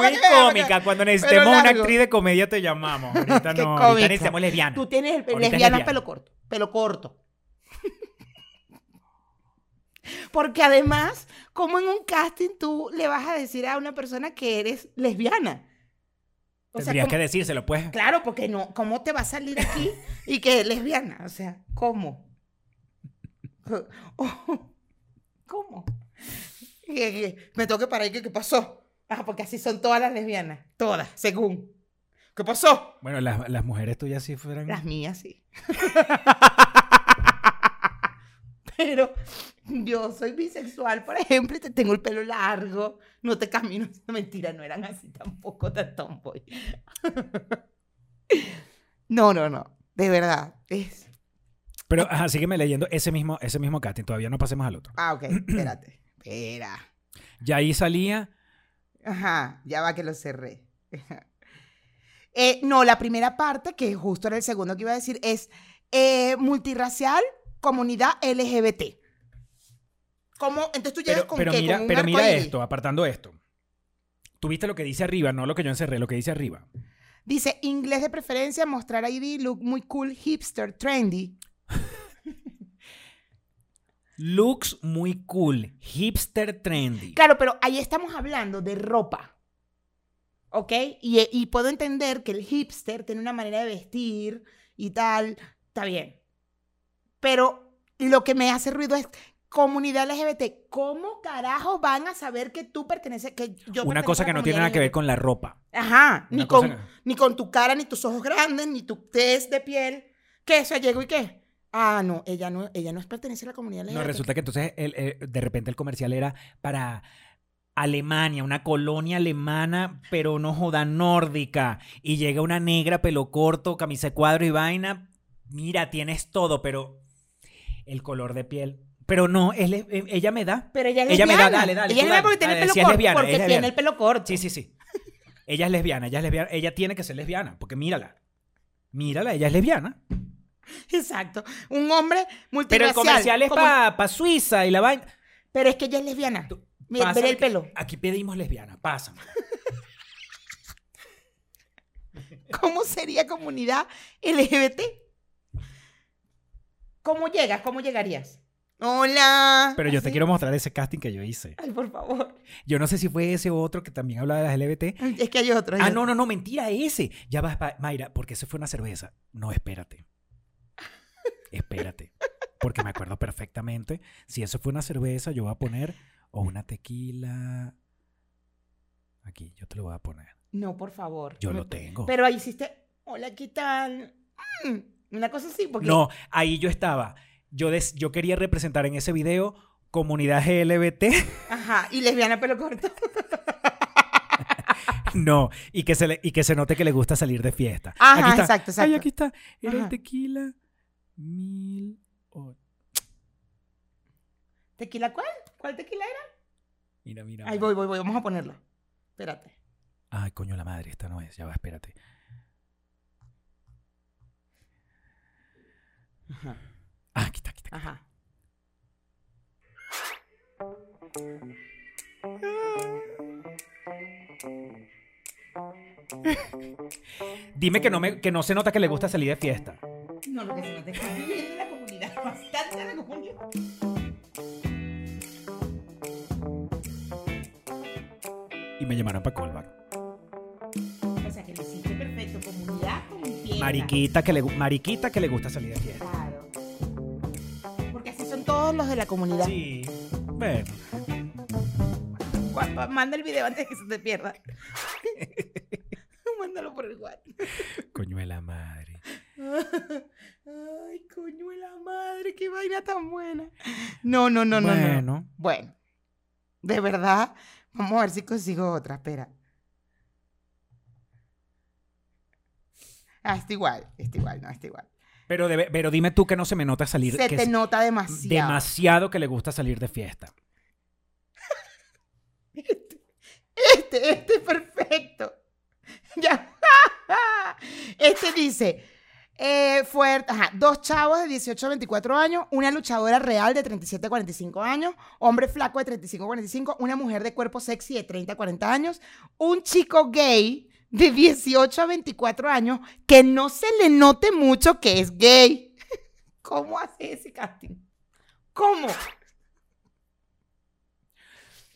Muy cómica. Cuando necesitemos una actriz de comedia te llamamos. Ahorita no, cómica. ahorita necesitamos lesbiana. Tú tienes el lesbiana. pelo corto. Pelo corto. Porque además, como en un casting tú le vas a decir a una persona que eres lesbiana? O Tendrías ¿cómo- que decírselo, pues. Claro, porque no, ¿cómo te va a salir aquí y que es lesbiana? O sea, ¿cómo? ¿Cómo? Y- y- Me tengo que parar y que, ¿qué pasó? Ah, porque así son todas las lesbianas. Todas, según. ¿Qué pasó? Bueno, las, las mujeres tuyas sí fueran. Las mías sí. Pero yo soy bisexual, por ejemplo, y te tengo el pelo largo, no te camino. Mentira, no eran así tampoco tan tomboy. No, no, no. De verdad. Es... Pero ajá, sígueme leyendo ese mismo, ese mismo casting. Todavía no pasemos al otro. Ah, ok, espérate. Espera. Ya ahí salía. Ajá, ya va que lo cerré. Eh, no, la primera parte, que justo era el segundo que iba a decir, es eh, multirracial, comunidad LGBT. ¿Cómo? Entonces tú llegas Pero, con pero qué? mira, ¿Con un pero mira esto, apartando esto. Tuviste lo que dice arriba, no lo que yo encerré, lo que dice arriba. Dice, inglés de preferencia, mostrar ID, look muy cool, hipster, trendy. Looks muy cool, hipster trendy. Claro, pero ahí estamos hablando de ropa. ¿Ok? Y, y puedo entender que el hipster tiene una manera de vestir y tal. Está bien. Pero lo que me hace ruido es comunidad LGBT. ¿Cómo carajo van a saber que tú perteneces? Que yo Una cosa que no tiene nada que ver con la ropa. Ajá. Una Ni con, que- ni con tu cara, ni tus ojos grandes, ni tu test de piel. ¿Qué? ¿Se llegó y qué? Ah, no, ella no, ella no pertenece a la comunidad LGBT. No, resulta que entonces el- de repente el comercial era para Alemania, una colonia alemana, pero no joda nórdica. Y llega una negra, pelo corto, camisa de cuadro y vaina. Mira, tienes todo, pero el color de piel. Pero no, es eh, ella me da. Pero ella es Ella me da, lesbiana. dale, dale, Ella es lesbiana porque tiene el pelo es corto. lesbiana, porque es tiene lesbiana. el pelo corto. Sí, sí, sí. Ella es lesbiana, ella es lesbiana. Ella tiene que ser lesbiana, porque mírala. Mírala, ella es lesbiana. Exacto. Un hombre Pero multirracial. el comercial es como- para Suiza y la vaina. Pero es que ella es lesbiana. Mira, el pelo. Aquí pedimos lesbiana, pásame. ¿Cómo sería comunidad LGBT? ¿Cómo llegas? ¿Cómo llegarías? Hola. Pero yo te quiero mostrar ese casting que yo hice. Ay, por favor. Yo no sé si fue ese otro que también hablaba de las LGBT. Es que hay otro. hay Ah, otro. no, no, no, mentira, ese. Ya vas, Mayra, porque ese fue una cerveza. No, espérate. Espérate. Porque me acuerdo perfectamente. Si eso fue una cerveza, yo voy a poner o una tequila. Aquí, yo te lo voy a poner. No, por favor. Yo Me- lo tengo. Pero ahí hiciste, hola, ¿qué tal? Mm, Una cosa así, porque... No, ahí yo estaba. Yo, des- yo quería representar en ese video comunidad LGBT. Ajá, y lesbiana pelo corto. no, y que, se le- y que se note que le gusta salir de fiesta. Ajá, Aquí está. exacto, exacto. Ay, aquí está. Era el tequila. Mil. ¿Tequila cuál? ¿Cuál tequila era? Mira, mira. Ahí voy, voy, voy, vamos a ponerlo. Espérate. Ay, coño, la madre, esta no es. Ya va, espérate. Ajá, Ah, aquí está, aquí está. ajá. Dime que no, me, que no se nota que le gusta salir de fiesta. No, lo que se es estoy viviendo en la comunidad, bastante la comunidad. Y me llamaron para callback. O sea, que lo hiciste perfecto, comunidad con fiesta. Mariquita que, le, mariquita que le gusta salir de fiesta. Claro. Porque así son todos los de la comunidad. Sí. Bueno. Guapa, manda el video antes de que se te pierda. Mándalo por el WhatsApp. Coño de la madre. Ay, coño de la madre, qué vaina tan buena. No, no, no, no, no. bueno. Bueno, de verdad, vamos a ver si consigo otra, espera. Ah, está igual, está igual, no, está igual. Pero, pero dime tú que no se me nota salir. Se que te nota demasiado. demasiado que le gusta salir de fiesta. Este, este es perfecto. Ya. Este dice, eh, dos chavos de 18 a 24 años, una luchadora real de 37 a 45 años, hombre flaco de 35 a 45, una mujer de cuerpo sexy de 30 a 40 años, un chico gay de 18 a 24 años que no se le note mucho que es gay. ¿Cómo hace ese casting? ¿Cómo?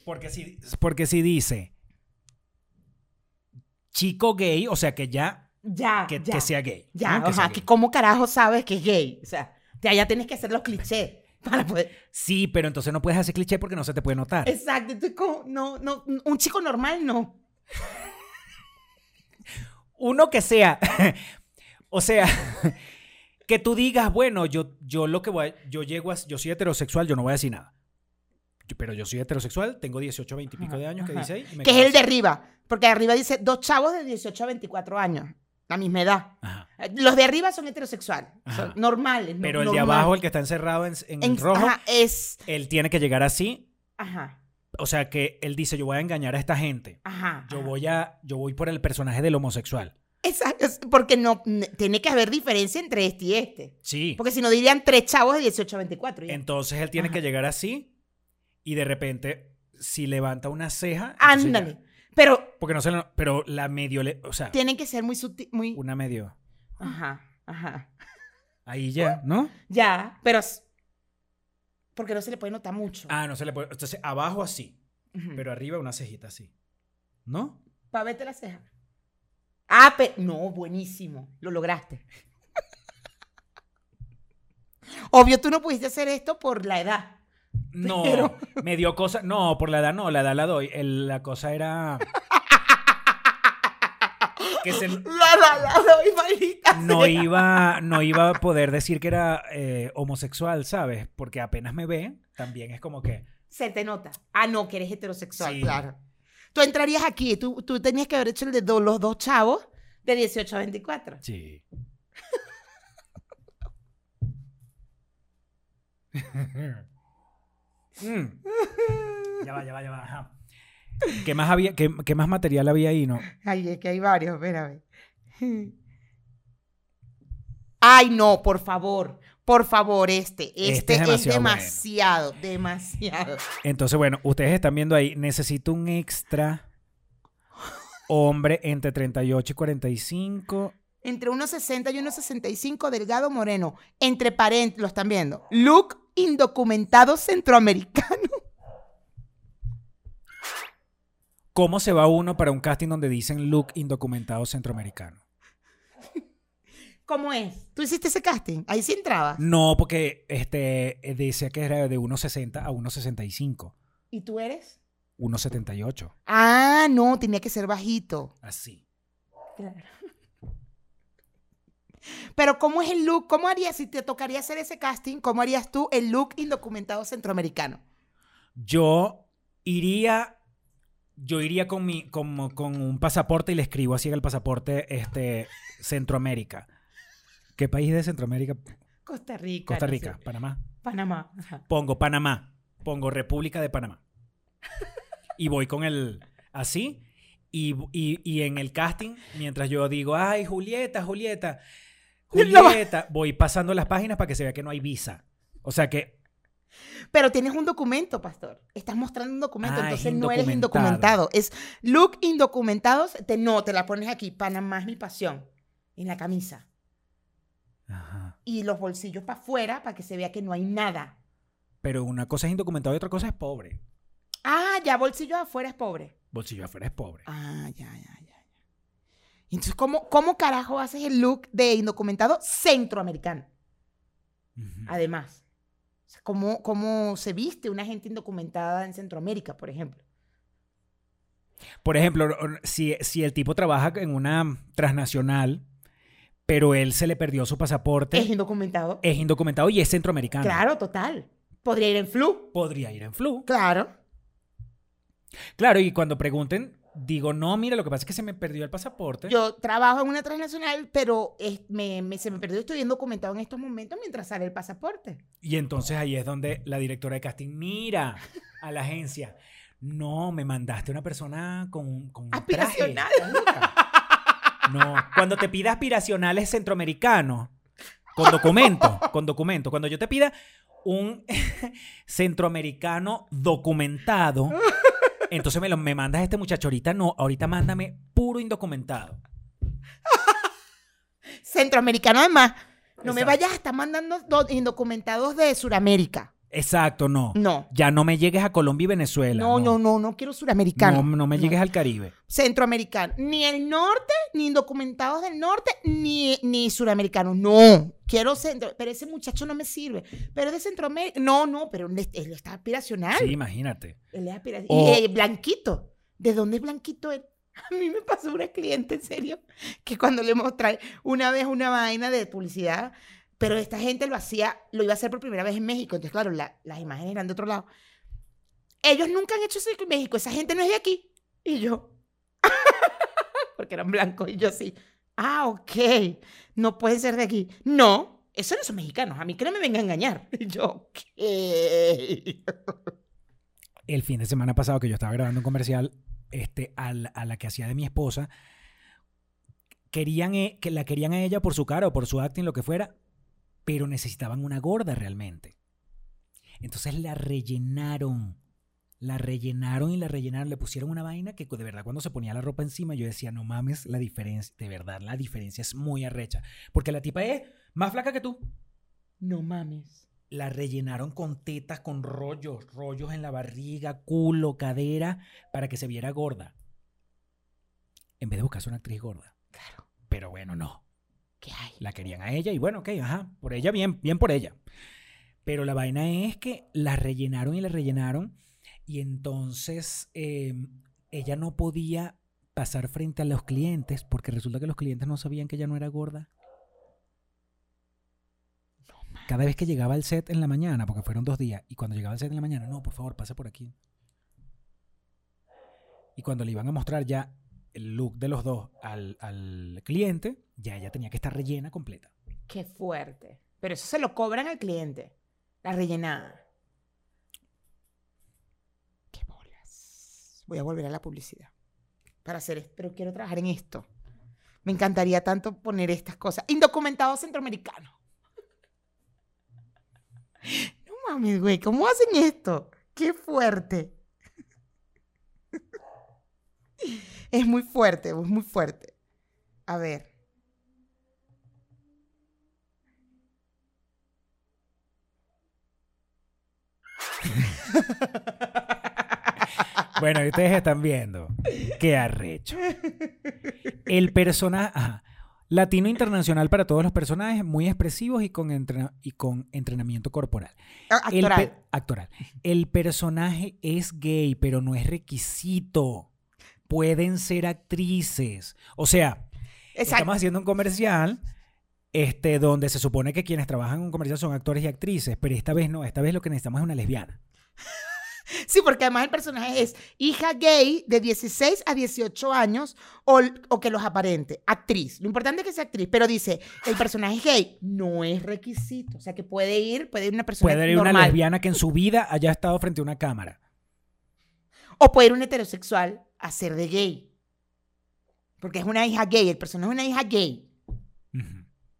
Porque si, porque si dice chico gay, o sea que ya, Ya, que, ya. que sea gay. Ya, ¿no? Que sea que cómo carajo sabes que es gay. O sea, ya, ya tienes que hacer los clichés para poder. Sí, pero entonces no puedes hacer cliché porque no se te puede notar. Exacto, entonces no, no, un chico normal no. Uno que sea, o sea, que tú digas, bueno, yo, yo lo que voy, a- yo llego a, yo soy heterosexual, yo no voy a decir nada. Yo- Pero yo soy heterosexual, tengo 18, 20 y pico de años, que dice ahí. Que es el de arriba, porque arriba dice dos chavos de 18 a 24 años, la misma edad. Ajá. Eh, Los de arriba son heterosexuales, son normales. no- Pero el de abajo, el que está encerrado en, en En- rojo, ajá, es, él tiene que llegar así. ajá, O sea, que él dice, yo voy a engañar a esta gente. ajá. Yo voy a, yo voy por el personaje del homosexual. Exacto, porque no, tiene que haber diferencia entre este y este. Sí. Porque si no dirían tres chavos de 18 a 24. ya. Entonces él tiene Ajá. que llegar así y de repente, si levanta una ceja. Ándale. Pero Porque no se le- pero la medio, o sea, tienen que ser muy sutil, muy... una medio. Ajá, ajá. Ahí ya, ¿no? Ya, pero... Porque no se le puede notar mucho. Ah, no se le puede. Entonces abajo así, pero arriba una cejita así. ¿No? Pa' verte la ceja. Ah, pero... No, buenísimo. Lo lograste. Obvio, tú no pudiste hacer esto por la edad. No, Pero- me dio cosa. No, por la edad no, la edad la doy. El- la cosa era. que se, La, la, la, doy, maldita no sea. iba, no iba a poder decir que era eh, homosexual, ¿sabes? Porque apenas me ve, también es como que. Se te nota. Ah, no, que eres heterosexual, Sí. claro. Tú entrarías aquí. Tú, tú tenías que haber hecho el de do- los dos chavos de 18 a 24. Sí. Mm. Ya va, ya va, ya va. ajá. ¿Qué más había, qué, qué más material había ahí, no? Ay, es que hay varios, espérame. Ay, no, por favor. Por favor, este. Este, Este es es demasiado demasiado, demasiado. Entonces, bueno, ustedes están viendo ahí, necesito un extra Hombre entre 38 y 45. Entre 1,60 y 1,65, delgado moreno. Entre paréntesis, lo están viendo. Look indocumentado centroamericano. ¿Cómo se va uno para un casting donde dicen look indocumentado centroamericano? ¿Cómo es? ¿Tú hiciste ese casting? Ahí sí entrabas. No, porque este eh, decía que era de 1.60 a 1.65. ¿Y tú eres? 1.78. Ah, no, tenía que ser bajito. Así. Pero ¿cómo es el look? ¿Cómo harías si te tocaría hacer ese casting? ¿Cómo harías tú el look indocumentado centroamericano? Yo iría. Yo iría con mi, con un pasaporte y le escribo así en el pasaporte este, Centroamérica. ¿Qué país de Centroamérica? Costa Rica. Costa no Rica, sé. Panamá. Panamá. Ajá. Pongo Panamá. Pongo República de Panamá. Y voy con el así. Y, y- y en el casting, mientras yo digo, ay, Julieta, Julieta. Julieta, voy pasando las páginas para que se vea que no hay visa. O sea que Pero tienes un documento, pastor. Estás mostrando un documento, Ah, es entonces no eres indocumentado. Es look indocumentado. Te, no, te la pones aquí. Panamá es mi pasión. En la camisa. Ajá. Y los bolsillos para afuera para que se vea que no hay nada. Pero una cosa es indocumentado y otra cosa es pobre. Ah, ya bolsillos afuera es pobre. Bolsillo afuera es pobre. Ah, ya. ya. Entonces, ¿cómo, ¿cómo carajo haces el look de indocumentado centroamericano? Además. O sea, ¿cómo, ¿Cómo se viste una gente indocumentada en Centroamérica, por ejemplo? Por ejemplo, si, si el tipo trabaja en una transnacional, pero él se le perdió su pasaporte, Es indocumentado. es indocumentado y es centroamericano. Claro, total. Podría ir en flu. Podría ir en flu. Claro. Claro, y cuando pregunten, digo, no, mira, lo que pasa es que se me perdió el pasaporte. Yo trabajo en una transnacional, pero es- me, me- se me perdió. Estoy indocumentado en estos momentos mientras sale el pasaporte. Y entonces ahí es donde la directora de casting mira a la agencia. No, me mandaste una persona con, con un traje. No, cuando te pida aspiracionales centroamericanos, con documento, con documento. Cuando yo te pida un centroamericano documentado, entonces me, lo, me mandas a este muchacho. Ahorita no, ahorita mándame puro indocumentado. Centroamericano, además. No me vayas a estar mandando do- indocumentados de Sudamérica. Exacto, no. No. Ya no me llegues a Colombia y Venezuela. No, no, no, no quiero suramericano. No, no me llegues al Caribe. Centroamericano. Ni el norte, ni indocumentados del norte, ni, ni suramericanos. No. Quiero centro. Pero ese muchacho no me sirve. Pero es de Centroamérica. No, no, pero él, él está aspiracional. Sí, imagínate. Él es aspiracional. O- Y eh, blanquito. ¿De dónde es blanquito él? A mí me pasó una cliente, en serio, que cuando le mostré una vez una vaina de publicidad, pero esta gente lo hacía, lo iba a hacer por primera vez en México. Entonces, claro, la- las imágenes eran de otro lado. Ellos nunca han hecho eso en México. Esa gente no es de aquí. Y yo, porque eran blancos. Y yo sí, ah, ok, no pueden ser de aquí. No, esos no son mexicanos. A mí que no me vengan a engañar. Y yo, ok. El fin de semana pasado que yo estaba grabando un comercial, este, a la, a la que hacía de mi esposa, querían e- que la querían a ella por su cara o por su acting, lo que fuera, pero necesitaban una gorda realmente. Entonces la rellenaron. La rellenaron y la rellenaron. Le pusieron una vaina que de verdad cuando se ponía la ropa encima yo decía, no mames, la diferencia, de verdad, la diferencia es muy arrecha. Porque la tipa es más flaca que tú. No mames. La rellenaron con tetas, con rollos, rollos en la barriga, culo, cadera, para que se viera gorda. En vez de buscarse una actriz gorda. Claro. Pero bueno, no. ¿Qué hay? La querían a ella y bueno, ok, ajá, por ella, bien, bien por ella. Pero la vaina es que la rellenaron y la rellenaron y entonces eh, ella no podía pasar frente a los clientes porque resulta que los clientes no sabían que ella no era gorda. Cada vez que llegaba al set en la mañana, porque fueron dos días, y cuando llegaba al set en la mañana, no, por favor, pase por aquí. Y cuando le iban a mostrar ya el look de los dos al, al cliente, ya ella tenía que estar rellena completa. Qué fuerte. Pero eso se lo cobran al cliente. La rellenada. Qué bolas. Voy a volver a la publicidad. Para hacer esto. Pero quiero trabajar en esto. Me encantaría tanto poner estas cosas. Indocumentado centroamericano. No mames, güey. ¿Cómo hacen esto? Qué fuerte. Es muy fuerte, es muy fuerte. A ver. Bueno, ustedes están viendo. Qué arrecho. El personaje. Latino internacional para todos los personajes, muy expresivos y con, entrena- y con entrenamiento corporal. Ah, El Actoral. actoral. El personaje es gay, pero no es requisito. Pueden ser actrices. O sea, Exacto. estamos haciendo un comercial este, donde se supone que quienes trabajan en un comercial son actores y actrices, pero esta vez no. Esta vez lo que necesitamos es una lesbiana. Sí, porque además el personaje es hija gay de 16 a 18 años o, o que los aparente. Actriz. Lo importante es que sea actriz. Pero dice, el personaje es gay. No es requisito. O sea, que puede ir, puede ir una persona Puede ir una normal. lesbiana que en su vida haya estado frente a una cámara. O puede ir un heterosexual a ser de gay. Porque es una hija gay. El personaje es una hija gay.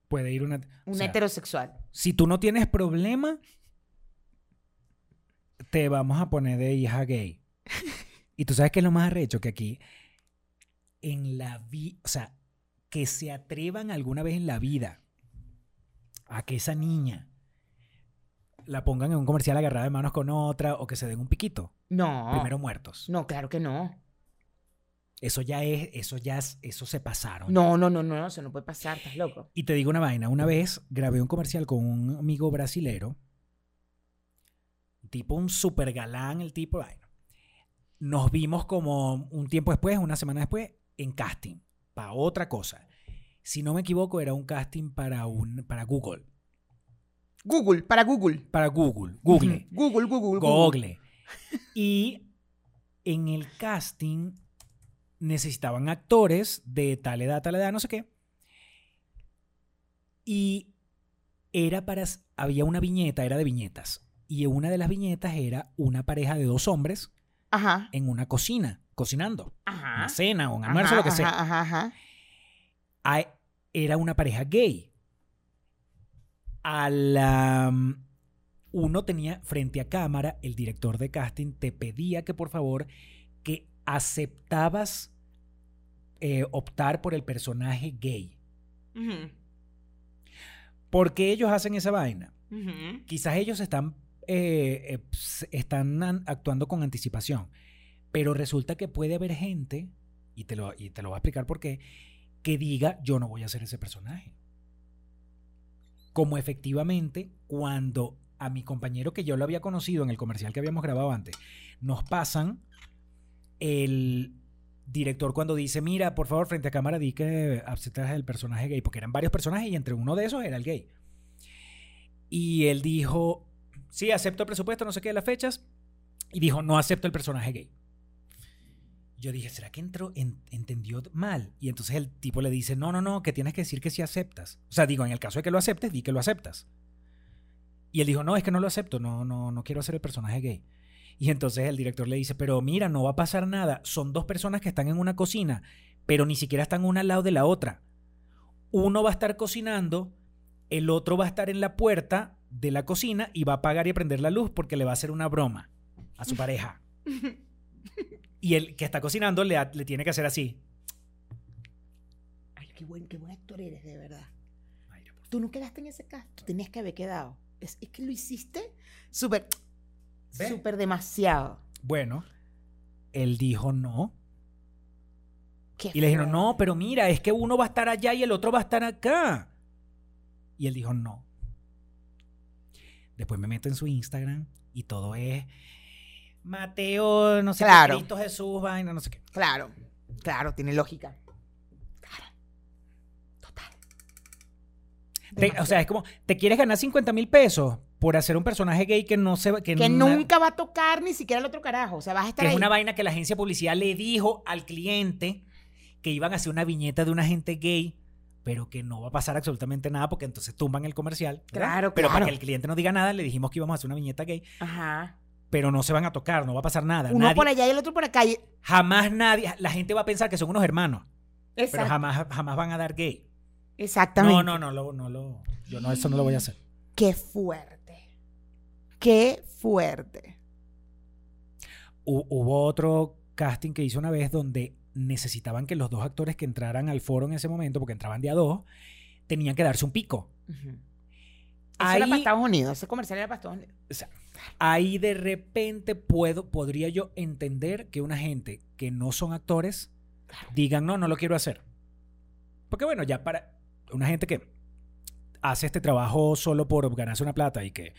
Puede ir una. Un o sea, heterosexual. Si tú no tienes problema, te vamos a poner de hija gay. Y tú sabes que es lo más arrecho que aquí, en la vida, o sea, que se atrevan alguna vez en la vida a que esa niña la pongan en un comercial agarrada de manos con otra o que se den un piquito. No. Primero muertos. No, claro que no. Eso ya es, eso ya es, eso se pasaron. No, no, no, no. Eso no puede pasar. Estás loco. Y te digo una vaina, una vez grabé un comercial con un amigo brasilero, tipo un super galán, el tipo, vaina. Nos vimos como un tiempo después, una semana después, en casting, para otra cosa. Si no me equivoco, era un casting para, un, para Google. Google, para Google. Para Google, Google. Google, Google, Google. Google. Y en el casting necesitaban actores de tal edad, tal edad, no sé qué. Y era para. Había una viñeta, era de viñetas. Y una de las viñetas era una pareja de dos hombres Ajá. en una cocina, cocinando. Ajá. Una cena o un almuerzo, Ajá, lo que sea. Era una pareja gay. A la, mm, uno tenía frente a cámara, el director de casting te pedía que por favor aceptabas eh, optar por el personaje gay. Ujú, ¿Por qué ellos hacen esa vaina? Quizás ellos están, eh, eh, están an- actuando con anticipación, pero resulta que puede haber gente, y te, lo, y te lo voy a explicar por qué, que diga yo no voy a ser ese personaje. Como efectivamente cuando a mi compañero que yo lo había conocido en el comercial que habíamos grabado antes, nos pasan el director cuando dice, mira, por favor, frente a cámara di que aceptas el personaje gay, porque eran varios personajes y entre uno de esos era el gay. Y él dijo, sí, acepto el presupuesto, no sé qué de las fechas. Y dijo, no acepto el personaje gay. Yo dije, ¿será que entró, en- entendió mal? Y entonces el tipo le dice, no, no, no, que tienes que decir que sí aceptas. O sea, digo, en el caso de que lo aceptes, di que lo aceptas. Y él dijo, no, es que no lo acepto, no, no, no quiero hacer el personaje gay. Y entonces el director le dice, pero mira, no va a pasar nada. Son dos personas que están en una cocina, pero ni siquiera están una al lado de la otra. Uno va a estar cocinando, el otro va a estar en la puerta de la cocina y va a apagar y a prender la luz porque le va a hacer una broma a su pareja. Y el que está cocinando le, tiene que hacer así. Ay, qué buen, qué buen actor eres, de verdad. Ay, Tú no quedaste en ese caso. Tú tenías que haber quedado. Es, es que lo hiciste súper, ¿Ve? súper demasiado. Bueno, él dijo no. Qué Y le dijeron, no, pero mira, es que uno va a estar allá y el otro va a estar acá. Y él dijo, no. Después me meto en su Instagram y todo es Mateo, no sé Claro. qué, Cristo Jesús, vaina, no sé qué. Claro, claro, tiene lógica. Claro. Total. Te- o sea, es como, ¿te quieres ganar 50 mil pesos por hacer un personaje gay que no se que, que no- nunca va a tocar ni siquiera el otro carajo. O sea, vas a estar que es una vaina que la agencia de publicidad le dijo al cliente que iban a hacer una viñeta de una gente gay, pero que no va a pasar absolutamente nada porque entonces tumban el comercial. ¿verdad? Claro, Pero para que el cliente no diga nada, le dijimos que íbamos a hacer una viñeta gay, Ajá. pero no se van a tocar, no va a pasar nada. Uno Nadie- por allá y el otro por acá. Jamás nadie, la gente va a pensar que son unos hermanos, pero Exact- jamás, jamás van a dar gay. Exactamente. No, no, no, lo- no, lo, yo no, eso no lo voy a hacer. Qué fuerte. Qué fuerte. Hu- hubo otro casting que hice una vez donde necesitaban que los dos actores que entraran al foro en ese momento, porque entraban de a dos, tenían que darse un pico. Eso era para Estados Unidos, ese comercial era para Estados Unidos. O sea, ahí de repente puedo, podría yo entender que una gente que no son actores digan, no, no lo quiero hacer. Porque bueno, ya para una gente que hace este trabajo solo por ganarse una plata y que,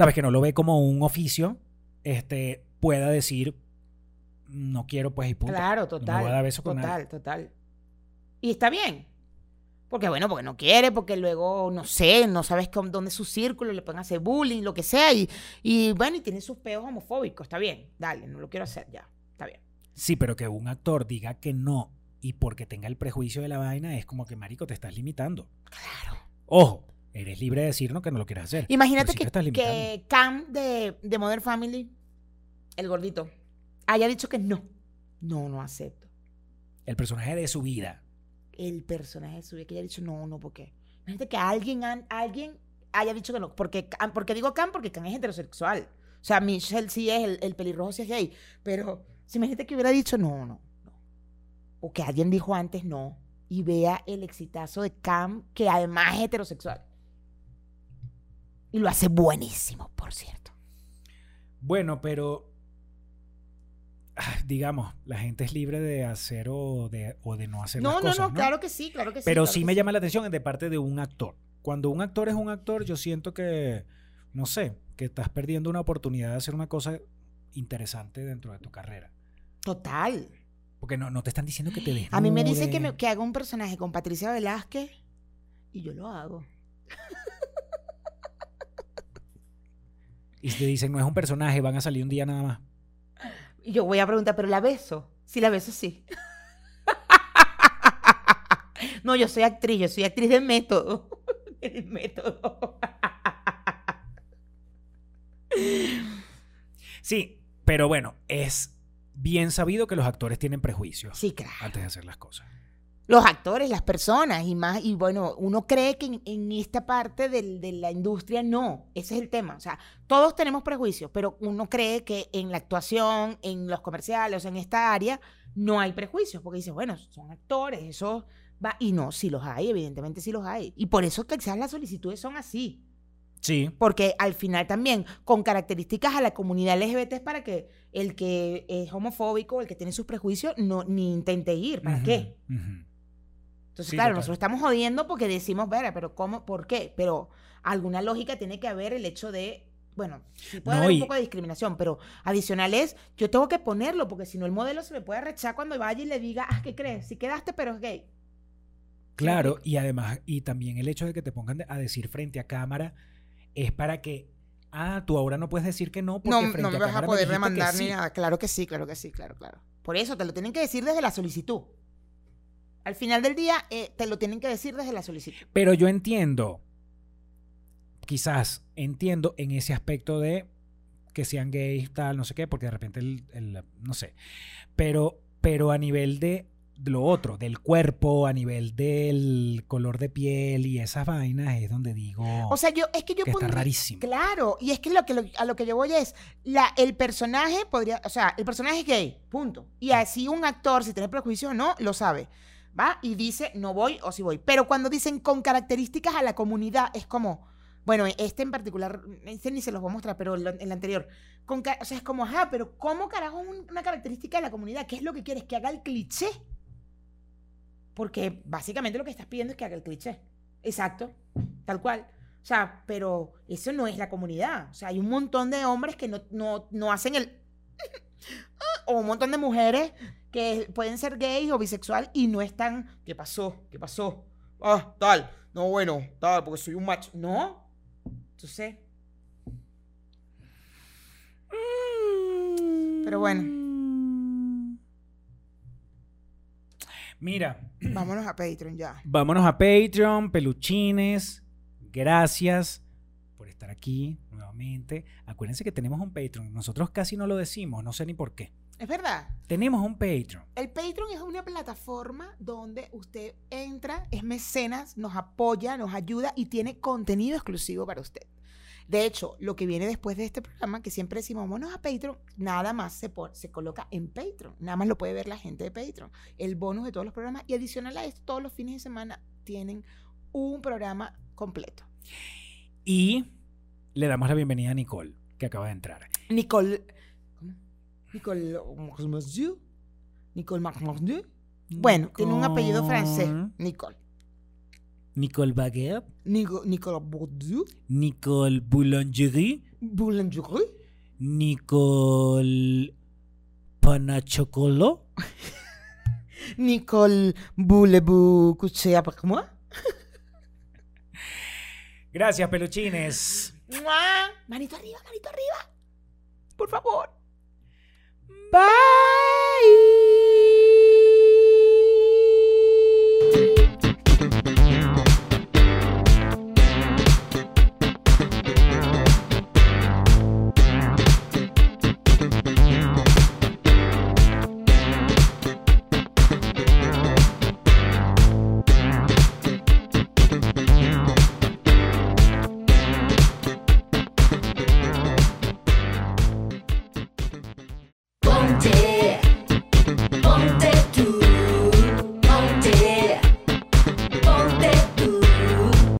sabes, que no lo ve como un oficio, este, pueda decir, no quiero pues y punto. Claro, No me total. voy a dar beso con total, nadie. total. Y está bien. Porque bueno, porque no quiere, porque luego, no sé, no sabes con dónde es su círculo, le pueden hacer bullying, lo que sea, y, y bueno, y tiene sus peos homofóbicos, está bien, dale, no lo quiero hacer ya, está bien. Sí, pero que un actor diga que no y porque tenga el prejuicio de la vaina es como que, marico, te estás limitando. Claro. Ojo, eres libre de decirnos que no lo quieres hacer. Imagínate sí que, Cam de, de Modern Family, el gordito, haya dicho que no. No, no acepto. El personaje de su vida. El personaje de su vida que haya dicho no, no, ¿por qué? Imagínate que alguien, alguien haya dicho que no. Porque, porque digo Cam porque Cam es heterosexual. O sea, Michelle sí es, el, el pelirrojo sí es gay. Pero si imagínate que hubiera dicho no, no, no. O que alguien dijo antes no. Y vea el exitazo de Cam, que además es heterosexual. Y lo hace buenísimo, por cierto. Bueno, pero ah, digamos, la gente es libre de hacer o de, o de no hacer No, las no, cosas, no, claro que sí, claro que sí. Pero claro sí me llama la atención de parte de un actor. Cuando un actor es un actor, yo siento que, no sé, que estás perdiendo una oportunidad de hacer una cosa interesante dentro de tu carrera. Total. Porque no, no te están diciendo que te desnudes. A mí me dicen que, me- que haga un personaje con Patricia Velázquez y yo lo hago. Y te dicen, no es un personaje, van a salir un día nada más. Y yo voy a preguntar, ¿pero la beso? Sí, la beso, sí. no, yo soy actriz, yo soy actriz de método. El método. Sí, pero bueno, es bien sabido que los actores tienen prejuicios Sí, claro. antes de hacer las cosas. Los actores, las personas y más, y bueno, uno cree que en, en esta parte del- de la industria no, ese es el tema. O sea, todos tenemos prejuicios, pero uno cree que en la actuación, en los comerciales, en esta área, no hay prejuicios, porque dice, bueno, son actores, eso va, y no, sí los hay, evidentemente sí los hay. Y por eso que quizás las solicitudes son así, Sí, porque al final también con características a la comunidad LGBT es para que el que es homofóbico, el que tiene sus prejuicios, no ni intente ir, ¿para qué? ujú. Entonces, Sí, claro, total. nosotros estamos jodiendo porque decimos, ver, pero ¿cómo? ¿Por qué? Pero alguna lógica tiene que haber el hecho de, bueno, sí puede No, haber y- un poco de discriminación, pero adicional es, yo tengo que ponerlo porque si no el modelo se me puede rechazar cuando vaya y le diga, ah, ¿qué crees? Si quedaste, pero es gay. Claro, y además, y también el hecho de que te pongan a decir frente a cámara es para que, ah, tú ahora no puedes decir que no porque No, frente no me a vas a poder demandar ni nada. Claro que sí, claro que sí, claro, claro. Por eso te lo tienen que decir desde la solicitud. Al final del día, eh, te lo tienen que decir desde la solicitud. Pero yo entiendo, quizás entiendo en ese aspecto de que sean gays, tal, no sé qué, porque de repente, el, el- no sé. Pero, pero a nivel de lo otro, del cuerpo, a nivel del color de piel y esas vainas, es donde digo O sea, yo, es que yo que está rarísimo. Claro, y es que, lo que lo- a lo que yo voy es, la, el personaje podría, o sea, el personaje es gay, punto. Y así un actor, si tiene prejuicio o no, lo sabe. ¿Va? Y dice, no voy o sí voy. Pero cuando dicen con características a la comunidad, es como, bueno, este en particular, este ni se los voy a mostrar, pero el, el anterior. Con, o sea, es como, ajá, pero ¿cómo carajo un- una característica de la comunidad? ¿Qué es lo que quieres? Que haga el cliché. Porque básicamente lo que estás pidiendo es que haga el cliché. Exacto, tal cual. O sea, pero eso no es la comunidad. O sea, hay un montón de hombres que no, no, no hacen el... o un montón de mujeres que pueden ser gays o bisexual y no están... ¿Qué pasó? ¿Qué pasó? Ah, tal. No, bueno, tal, porque soy un macho. No. Entonces... Pero bueno. Mira, Vámonos a Patreon ya. vámonos a Patreon, peluchines. Gracias por estar aquí nuevamente. Acuérdense que tenemos un Patreon. Nosotros casi no lo decimos, no sé ni por qué. Es verdad. Tenemos un Patreon. El Patreon es una plataforma donde usted entra, es mecenas, nos apoya, nos ayuda y tiene contenido exclusivo para usted. De hecho, lo que viene después de este programa, que siempre decimos, vámonos a Patreon, nada más se, se coloca en Patreon. Nada más lo puede ver la gente de Patreon. El bonus de todos los programas. Y adicional a esto, todos los fines de semana tienen un programa completo. Y le damos la bienvenida a Nicole, que acaba de entrar. Nicole. Nicole. Marmasieu. Nicole Marmasieu. Bueno, tiene un apellido francés. Nicole. Nicole Baguette. Nico, Nicole Bourdieu. Nicole Boulangerie. Boulangerie. Nicole Panachocolo. Nicole Boulebou Couché après moi. Gracias, peluchines. ¡Mua! Manito arriba, manito arriba. Por favor. Bye.